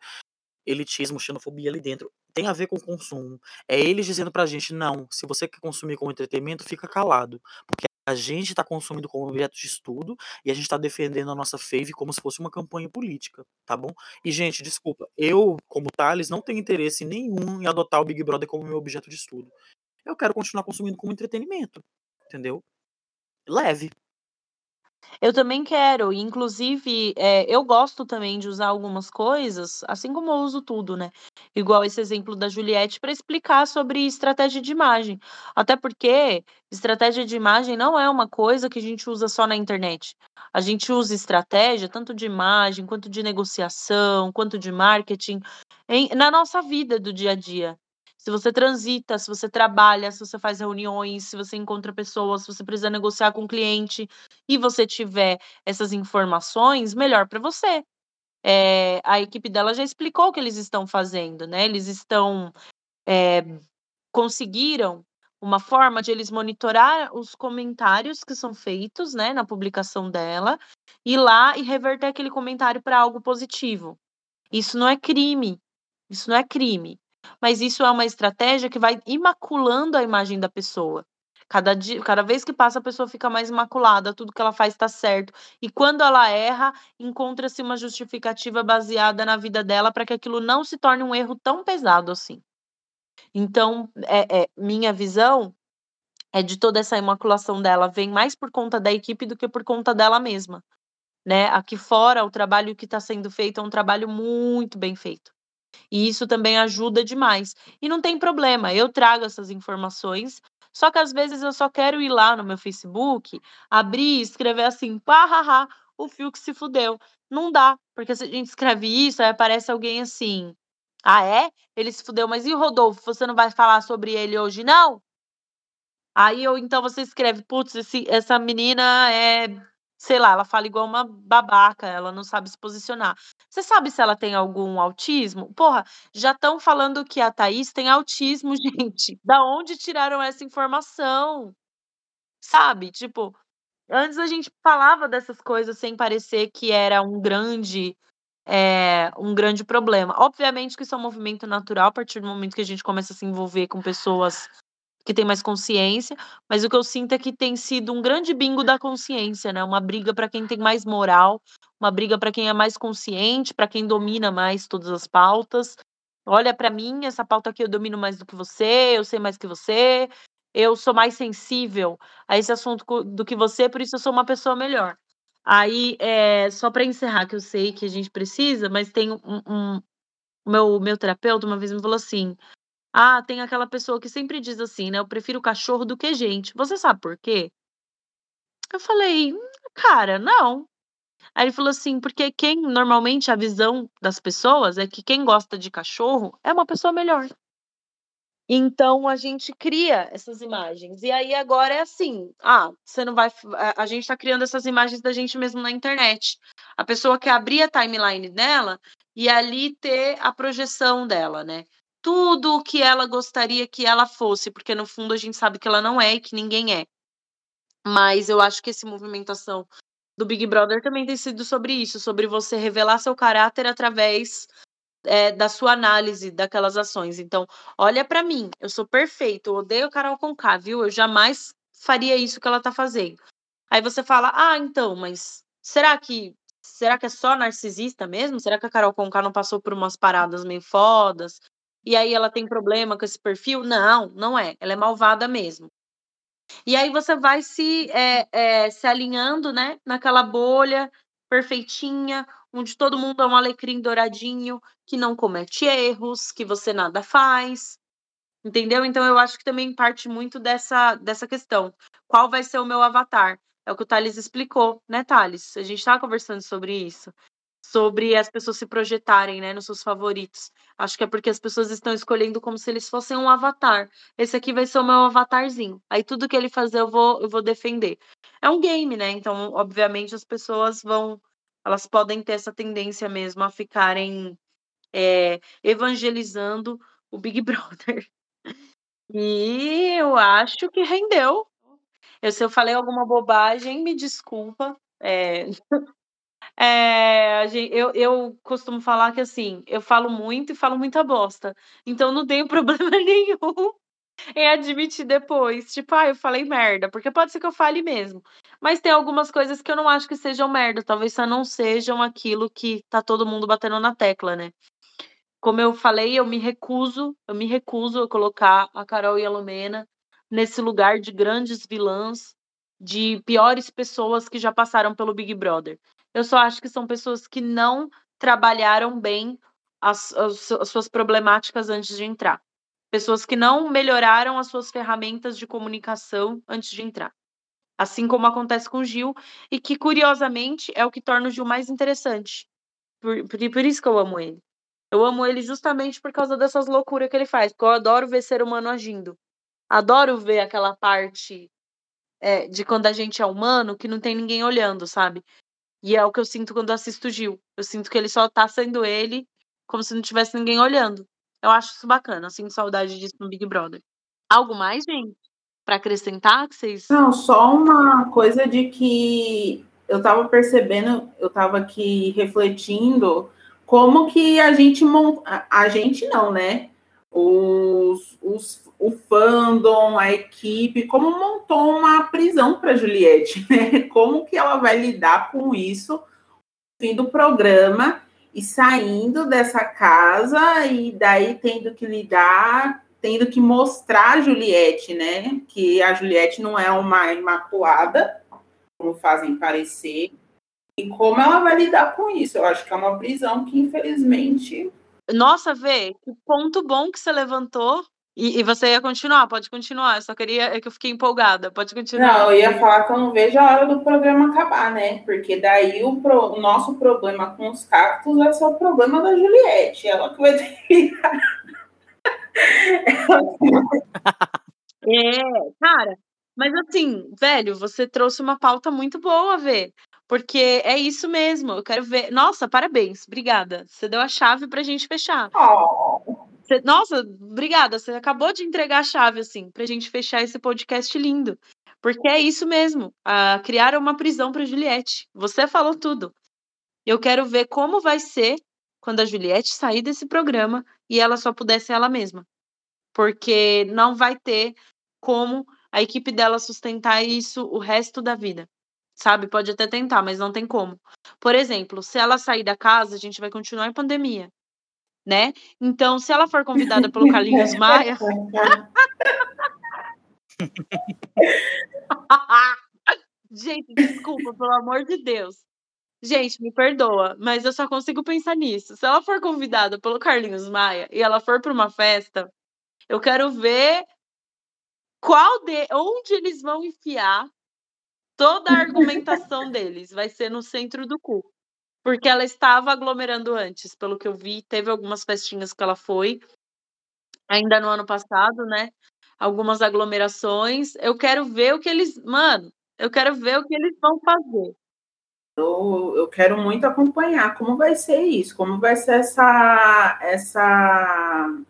Elitismo, xenofobia ali dentro. Tem a ver com o consumo. É eles dizendo pra gente, não, se você quer consumir como entretenimento, fica calado. Porque a gente está consumindo como objeto de estudo e a gente está defendendo a nossa fave como se fosse uma campanha política, tá bom? E, gente, desculpa, eu, como Thales, não tenho interesse nenhum em adotar o Big Brother como meu objeto de estudo. Eu quero continuar consumindo como entretenimento, entendeu? Leve. Eu também quero, inclusive, é, eu gosto também de usar algumas coisas, assim como eu uso tudo, né? Igual esse exemplo da Juliette, para explicar sobre estratégia de imagem. Até porque estratégia de imagem não é uma coisa que a gente usa só na internet. A gente usa estratégia tanto de imagem, quanto de negociação, quanto de marketing, em, na nossa vida do dia a dia se você transita, se você trabalha, se você faz reuniões, se você encontra pessoas, se você precisa negociar com o cliente e você tiver essas informações, melhor para você. É, a equipe dela já explicou o que eles estão fazendo, né? Eles estão é, conseguiram uma forma de eles monitorar os comentários que são feitos, né, na publicação dela, ir lá e reverter aquele comentário para algo positivo. Isso não é crime. Isso não é crime mas isso é uma estratégia que vai imaculando a imagem da pessoa. Cada, dia, cada vez que passa, a pessoa fica mais imaculada, tudo que ela faz está certo. E quando ela erra, encontra-se uma justificativa baseada na vida dela para que aquilo não se torne um erro tão pesado assim. Então, é, é, minha visão é de toda essa imaculação dela vem mais por conta da equipe do que por conta dela mesma. Né? Aqui fora, o trabalho que está sendo feito é um trabalho muito bem feito. E isso também ajuda demais. E não tem problema, eu trago essas informações. Só que às vezes eu só quero ir lá no meu Facebook, abrir e escrever assim, pá, o fio que se fudeu. Não dá, porque se a gente escreve isso, aí aparece alguém assim. Ah, é? Ele se fudeu, mas e o Rodolfo? Você não vai falar sobre ele hoje, não? Aí ou então você escreve, putz, essa menina é sei lá, ela fala igual uma babaca, ela não sabe se posicionar. Você sabe se ela tem algum autismo? Porra, já estão falando que a Thaís tem autismo, gente. Da onde tiraram essa informação? Sabe? Tipo, antes a gente falava dessas coisas sem parecer que era um grande é, um grande problema. Obviamente que isso é um movimento natural a partir do momento que a gente começa a se envolver com pessoas que tem mais consciência, mas o que eu sinto é que tem sido um grande bingo da consciência, né? Uma briga para quem tem mais moral, uma briga para quem é mais consciente, para quem domina mais todas as pautas. Olha para mim, essa pauta aqui eu domino mais do que você, eu sei mais que você, eu sou mais sensível a esse assunto do que você, por isso eu sou uma pessoa melhor. Aí, é, só para encerrar, que eu sei que a gente precisa, mas tem um, um meu meu terapeuta uma vez me falou assim: "Ah, tem aquela pessoa que sempre diz assim, né, eu prefiro cachorro do que gente. Você sabe por quê?" Eu falei: hum, "Cara, não". Aí ele falou assim: "Porque quem normalmente a visão das pessoas é que quem gosta de cachorro é uma pessoa melhor". Então a gente cria essas imagens. E aí agora é assim: ah, você não vai. A, gente está criando essas imagens da gente mesmo na internet. A pessoa quer abrir a timeline dela e ali ter a projeção dela, né? Tudo o que ela gostaria que ela fosse, porque no fundo a gente sabe que ela não é e que ninguém é. Mas eu acho que esse movimentação do Big Brother também tem sido sobre isso, sobre você revelar seu caráter através é, da sua análise daquelas ações. Então, olha para mim, eu sou perfeito, eu odeio Carol Conká, viu? Eu jamais faria isso que ela tá fazendo. Aí você fala, ah, então, mas será que será que é só narcisista mesmo? Será que a Carol Conká não passou por umas paradas meio fodas? E aí ela tem problema com esse perfil? Não, não é. Ela é malvada mesmo. E aí você vai se, é, é, se alinhando, né, naquela bolha perfeitinha, onde todo mundo é um alecrim douradinho, que não comete erros, que você nada faz. Entendeu? Então eu acho que também parte muito dessa, dessa questão. Qual vai ser o meu avatar? É o que o Thales explicou, né, Thales? A gente estava conversando sobre isso. Sobre as pessoas se projetarem, né, nos seus favoritos. Acho que é porque as pessoas estão escolhendo como se eles fossem um avatar. Esse aqui vai ser o meu avatarzinho. Aí tudo que ele fazer eu vou, eu vou defender. É um game, né? Então, obviamente, as pessoas vão elas podem ter essa tendência mesmo a ficarem é, evangelizando o Big Brother. E eu acho que rendeu. Eu, se eu falei alguma bobagem, me desculpa. É, é, eu, eu costumo falar que assim, eu falo muito e falo muita bosta. Então não tenho problema nenhum em admitir depois. Tipo, ah, eu falei merda, porque pode ser que eu fale mesmo. Mas tem algumas coisas que eu não acho que sejam merda, talvez só não sejam aquilo que tá todo mundo batendo na tecla, né? Como eu falei, eu me recuso, eu me recuso a colocar a Carol e a Lumena nesse lugar de grandes vilãs, de piores pessoas que já passaram pelo Big Brother. Eu só acho que são pessoas que não trabalharam bem as, as, as suas problemáticas antes de entrar. Pessoas que não melhoraram as suas ferramentas de comunicação antes de entrar. Assim como acontece com o Gil, e que, curiosamente, é o que torna o Gil mais interessante. Por, por, por isso que eu amo ele. Eu amo ele justamente por causa dessas loucuras que ele faz, porque eu adoro ver ser humano agindo. Adoro ver aquela parte é, de quando a gente é humano que não tem ninguém olhando, sabe? E é o que eu sinto quando assisto Gil. Eu sinto que ele só tá sendo ele, como se não tivesse ninguém olhando. Eu acho isso bacana, eu sinto saudade disso no Big Brother. Algo mais, gente? Para acrescentar que vocês. Não, só uma coisa de que eu estava percebendo, eu estava aqui refletindo como que a gente monta. A gente não, né? Os, os, o fandom, a equipe, como montou uma prisão para Juliette, né? Como que ela vai lidar com isso fim do programa e saindo dessa casa e daí tendo que lidar, tendo que mostrar a Juliette, né? Que a Juliette não é uma imaculada, como fazem parecer. E como ela vai lidar com isso? Eu acho que é uma prisão que, infelizmente. Nossa, Vê, que ponto bom que você levantou. E, e, você ia continuar, pode continuar. Eu só queria é que eu fiquei empolgada. Pode continuar. Não, eu ia falar que eu não vejo a hora do programa acabar, né? Porque daí o, pro, o nosso problema com os cactos vai ser o problema da Juliette. Ela que vai ter que. é, cara, mas assim, velho, você trouxe uma pauta muito boa, Vê. Porque é isso mesmo, eu quero ver. Nossa, parabéns, obrigada. Você deu a chave pra gente fechar. Oh. Nossa, obrigada. Você acabou de entregar a chave, assim, pra gente fechar esse podcast lindo. Porque é isso mesmo. A, criar uma prisão para Juliette. Você falou tudo. Eu quero ver como vai ser quando a Juliette sair desse programa e ela só puder ser ela mesma. Porque não vai ter como a equipe dela sustentar isso o resto da vida. Sabe? Pode até tentar, mas não tem como. Por exemplo, se ela sair da casa, a gente vai continuar em pandemia. Né? Então, se ela for convidada pelo Carlinhos Maia. Gente, desculpa, pelo amor de Deus. Gente, me perdoa, mas eu só consigo pensar nisso. Se ela for convidada pelo Carlinhos Maia e ela for para uma festa, eu quero ver qual de onde eles vão enfiar toda a argumentação deles. Vai ser no centro do cu. Porque ela estava aglomerando antes, pelo que eu vi, teve algumas festinhas que ela foi, ainda no ano passado, né? Algumas aglomerações. Eu quero ver o que eles. Mano, eu quero ver o que eles vão fazer. Eu, eu quero muito acompanhar como vai ser isso, como vai ser essa. essa...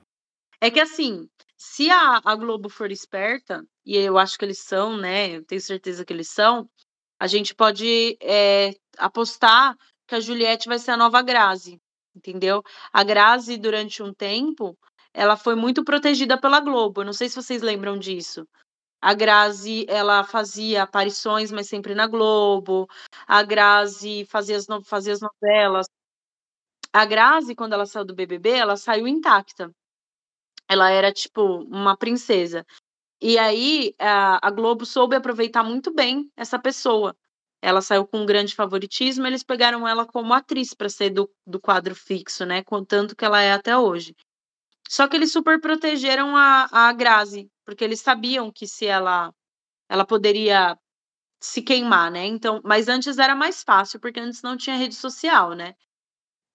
É que assim, se a, a Globo for esperta, e eu acho que eles são, né? Eu tenho certeza que eles são, a gente pode é, apostar que a Juliette vai ser a nova Grazi, entendeu? A Grazi, durante um tempo, ela foi muito protegida pela Globo. Eu não sei se vocês lembram disso. A Grazi, ela fazia aparições, mas sempre na Globo. A Grazi fazia as, no... fazia as novelas. A Grazi, quando ela saiu do BBB, ela saiu intacta. Ela era, tipo, uma princesa. E aí, a, Globo soube aproveitar muito bem essa pessoa. Ela saiu com um grande favoritismo, eles pegaram ela como atriz para ser do, do quadro fixo, né? Contanto que ela é até hoje. Só que eles super protegeram a, a Grazi, porque eles sabiam que se ela ela poderia se queimar, né? Então, mas antes era mais fácil, porque antes não tinha rede social, né?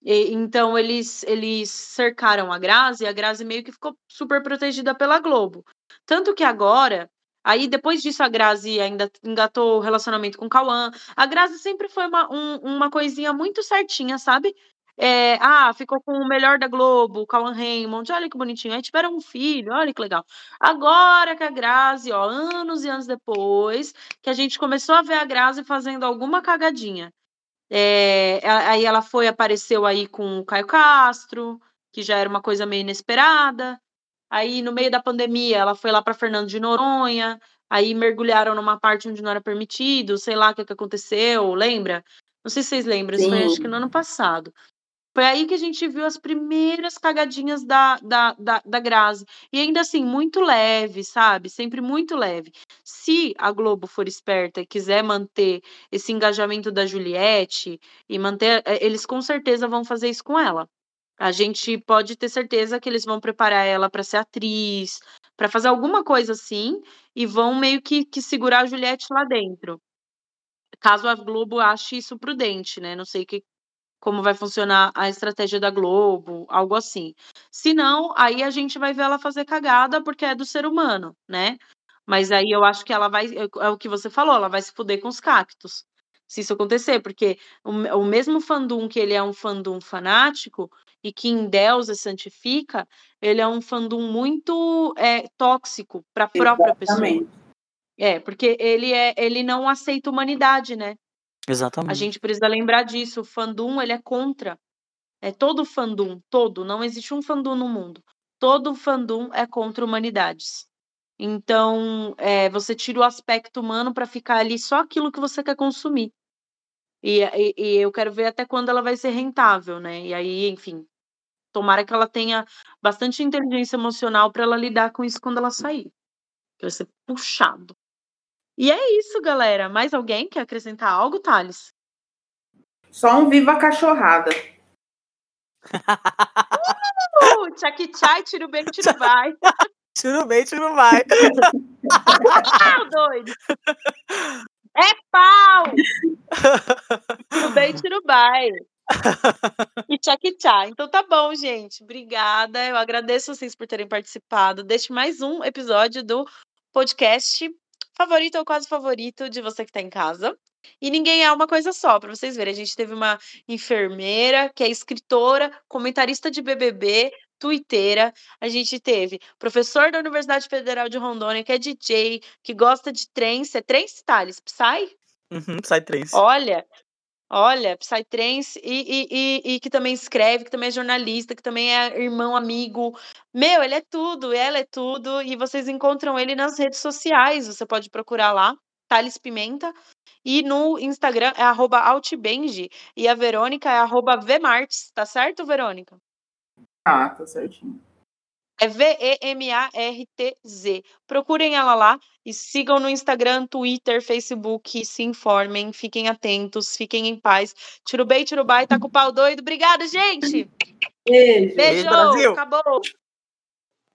E, então eles eles cercaram a Grazi, e a Grazi meio que ficou super protegida pela Globo. Tanto que agora, aí depois disso a Grazi ainda engatou o relacionamento com o Cauã. A Grazi sempre foi uma, um, uma coisinha muito certinha, sabe? É, ah, ficou com o melhor da Globo, o Cauan Raymond, olha que bonitinho. Aí tiveram um filho, olha que legal. Agora que a Grazi, ó, anos e anos depois, que a gente começou a ver a Grazi fazendo alguma cagadinha. É, aí ela foi, apareceu aí com o Caio Castro, que já era uma coisa meio inesperada. Aí, no meio da pandemia, ela foi lá para Fernando de Noronha, aí mergulharam numa parte onde não era permitido, sei lá o que, que aconteceu, lembra? Não sei se vocês lembram, isso foi acho que no ano passado. Foi aí que a gente viu as primeiras cagadinhas da, da, da, da Grazi. E ainda assim, muito leve, sabe? Sempre muito leve. Se a Globo for esperta e quiser manter esse engajamento da Juliette e manter. Eh, eles com certeza vão fazer isso com ela. A gente pode ter certeza que eles vão preparar ela para ser atriz, para fazer alguma coisa assim, e vão meio que, que segurar a Juliette lá dentro. Caso a Globo ache isso prudente, né? Não sei que, como vai funcionar a estratégia da Globo, algo assim. Se não, aí a gente vai ver ela fazer cagada porque é do ser humano, né? Mas aí eu acho que ela vai, é, o que você falou, ela vai se fuder com os cactos. Se isso acontecer, porque o, o mesmo fandom que ele é um fandom fanático e que em Deus santifica, ele é um fandom muito é, tóxico para a própria Exatamente. pessoa. É, porque ele é, ele não aceita humanidade, né? Exatamente. A gente precisa lembrar disso. O fandom, ele é contra. É todo fandom, todo. Não existe um fandom no mundo. Todo fandom é contra humanidades. Então, é, você tira o aspecto humano para ficar ali só aquilo que você quer consumir. E, e, e, eu quero ver até quando ela vai ser rentável, né? E aí, enfim, tomara que ela tenha bastante inteligência emocional para ela lidar com isso quando ela sair. Que vai ser puxado. E é isso, galera. Mais alguém quer acrescentar algo, Thales? Só um viva cachorrada. uh, tchaki tchai, tiro bem, tiro vai. Tiro bem, tiro vai. doido. É pau! tiro bem, tiro vai. E tchaki tchá. Então tá bom, gente. Obrigada. Eu agradeço vocês por terem participado deste mais um episódio do podcast favorito ou quase favorito de você que está em casa. E ninguém é uma coisa só, para vocês verem. A gente teve uma enfermeira, que é escritora, comentarista de BBB, twitteira. A gente teve professor da Universidade Federal de Rondônia, que é DJ, que gosta de trance. É trance, Thales? Psy? Uhum, Psy trance. Olha, Olha, Psytrance e, e, e, e, que também escreve, que também é jornalista, que também é irmão, amigo. Meu, ele é tudo, ela é tudo, e vocês encontram ele nas redes sociais. Você pode procurar lá, Thales Pimenta. E no Instagram é arroba Altbenji. E a Verônica é arroba Vmarts, tá certo, Verônica? Ah, tá certinho. É V-E-M-A-R-T-Z. Procurem ela lá e sigam no Instagram, Twitter, Facebook, se informem, fiquem atentos, fiquem em paz. Tiro bem, tiro bai, tá com o pau doido. Obrigada, gente! Beijo. Beijo, Brasil. acabou.